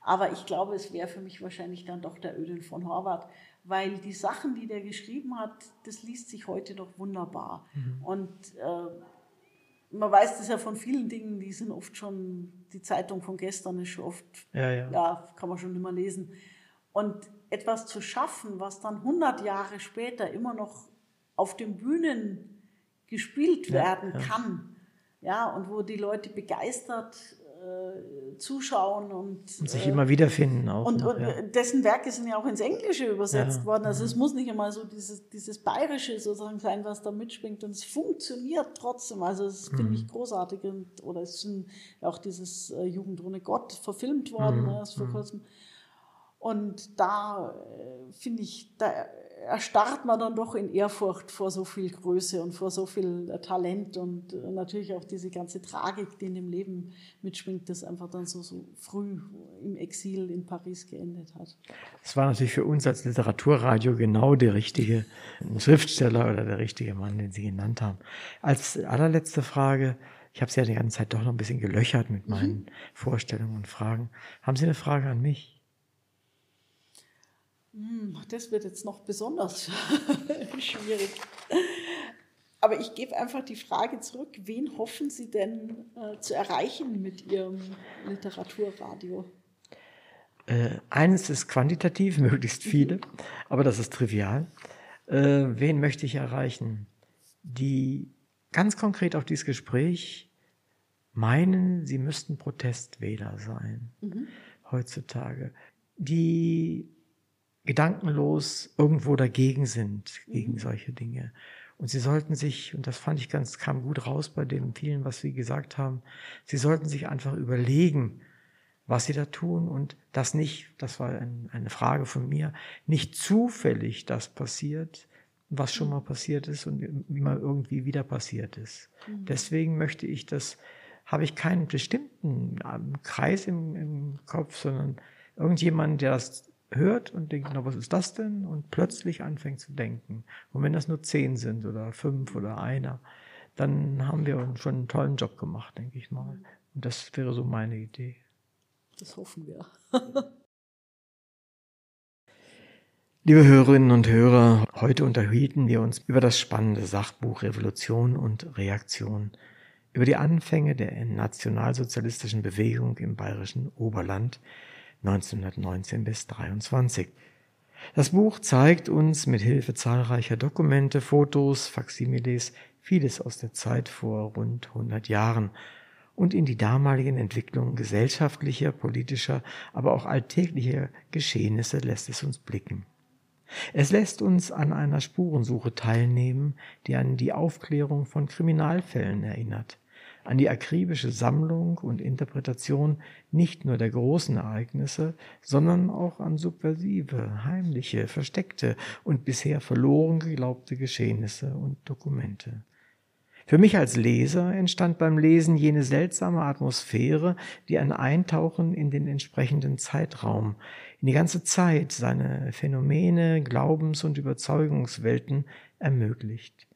aber ich glaube, es wäre für mich wahrscheinlich dann doch der Ödön von Horvath, weil die Sachen, die der geschrieben hat, das liest sich heute noch wunderbar. Und äh, man weiß das ja von vielen Dingen, die sind oft schon, die Zeitung von gestern ist schon oft, Ja, ja. ja, kann man schon nicht mehr lesen. Und etwas zu schaffen, was dann 100 Jahre später immer noch auf den Bühnen gespielt werden ja. kann, ja, und wo die Leute begeistert äh, zuschauen und, Und sich äh, immer wiederfinden auch. und, noch, ja. dessen Werke sind ja auch ins Englische übersetzt Ja, worden. Also es muss nicht einmal so dieses, dieses Bayerische sozusagen sein, was da mitschwingt. Und es funktioniert trotzdem. Also es finde Mhm. ich großartig. Und, oder es sind ja auch dieses äh, Jugend ohne Gott verfilmt worden, Mhm. erst vor kurzem. Und da äh, finde ich, da erstarrt man dann doch in Ehrfurcht vor so viel Größe und vor so viel äh, Talent und äh, natürlich auch diese ganze Tragik, die in dem Leben mitschwingt, das einfach dann so, so früh im Exil in Paris geendet hat. Das war natürlich für uns als Literaturradio genau der richtige Schriftsteller oder der richtige Mann, den Sie genannt haben. Als allerletzte Frage, ich habe Sie ja die ganze Zeit doch noch ein bisschen gelöchert mit meinen Vorstellungen und Fragen. Haben Sie eine Frage an mich? Hm, Das wird jetzt noch besonders schwierig. Aber ich gebe einfach die Frage zurück, wen hoffen Sie denn äh, zu erreichen mit Ihrem Literaturradio? Äh, eines ist quantitativ, möglichst viele, aber das ist trivial. Äh, wen möchte ich erreichen? Die ganz konkret auf dieses Gespräch meinen, sie müssten Protestwähler sein heutzutage, die gedankenlos irgendwo dagegen sind, gegen solche Dinge. Und sie sollten sich, und das fand ich ganz, kam gut raus bei dem vielen, was Sie gesagt haben, sie sollten sich einfach überlegen, was sie da tun und das nicht, das war ein, eine Frage von mir, nicht zufällig das passiert, was schon mal passiert ist und immer irgendwie wieder passiert ist. Deswegen möchte ich das, habe ich keinen bestimmten ähm, Kreis im, im Kopf, sondern irgendjemand, der das hört und denkt, na, was ist das denn? Und plötzlich anfängt zu denken. Und wenn das nur zehn sind oder fünf oder einer, dann haben wir schon einen tollen Job gemacht, denke ich mal. Und das wäre so meine Idee. Das hoffen wir. Liebe Hörerinnen und Hörer, heute unterhielten wir uns über das spannende Sachbuch Revolution und Reaktion, über die Anfänge der nationalsozialistischen Bewegung im bayerischen Oberland 1919 bis 23. Das Buch zeigt uns mit Hilfe zahlreicher Dokumente, Fotos, Faksimiles vieles aus der Zeit vor rund 100 Jahren und in die damaligen Entwicklungen gesellschaftlicher, politischer, aber auch alltäglicher Geschehnisse lässt es uns blicken. Es lässt uns an einer Spurensuche teilnehmen, die an die Aufklärung von Kriminalfällen erinnert, an die akribische Sammlung und Interpretation nicht nur der großen Ereignisse, sondern auch an subversive, heimliche, versteckte und bisher verloren geglaubte Geschehnisse und Dokumente. Für mich als Leser entstand beim Lesen jene seltsame Atmosphäre, die ein Eintauchen in den entsprechenden Zeitraum, in die ganze Zeit, seine Phänomene, Glaubens- und Überzeugungswelten ermöglicht.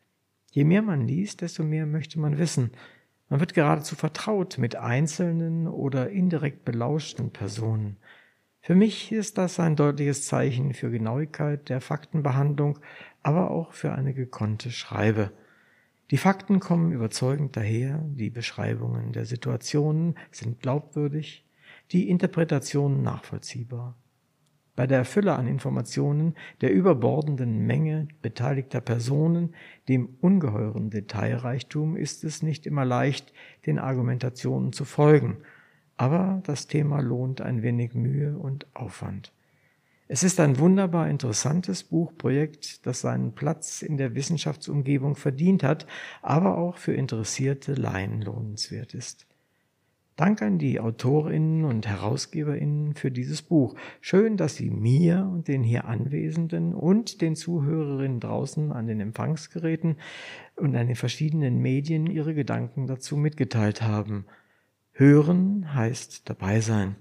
Je mehr man liest, desto mehr möchte man wissen. Man wird geradezu vertraut mit einzelnen oder indirekt belauschten Personen. Für mich ist das ein deutliches Zeichen für Genauigkeit der Faktenbehandlung, aber auch für eine gekonnte Schreibe. Die Fakten kommen überzeugend daher, die Beschreibungen der Situationen sind glaubwürdig, die Interpretationen nachvollziehbar. Bei der Fülle an Informationen, der überbordenden Menge beteiligter Personen, dem ungeheuren Detailreichtum ist es nicht immer leicht, den Argumentationen zu folgen, aber das Thema lohnt ein wenig Mühe und Aufwand. Es ist ein wunderbar interessantes Buchprojekt, das seinen Platz in der Wissenschaftsumgebung verdient hat, aber auch für interessierte Laien lohnenswert ist. Dank an die Autorinnen und Herausgeberinnen für dieses Buch. Schön, dass Sie mir und den hier Anwesenden und den Zuhörerinnen draußen an den Empfangsgeräten und an den verschiedenen Medien Ihre Gedanken dazu mitgeteilt haben. Hören heißt dabei sein.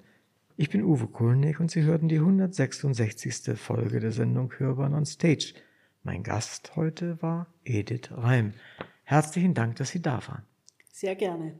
Ich bin Uwe Kulnig und Sie hörten die 166. Folge der Sendung Hörbahn on Stage. Mein Gast heute war Edith Reim. Herzlichen Dank, dass Sie da waren. Sehr gerne.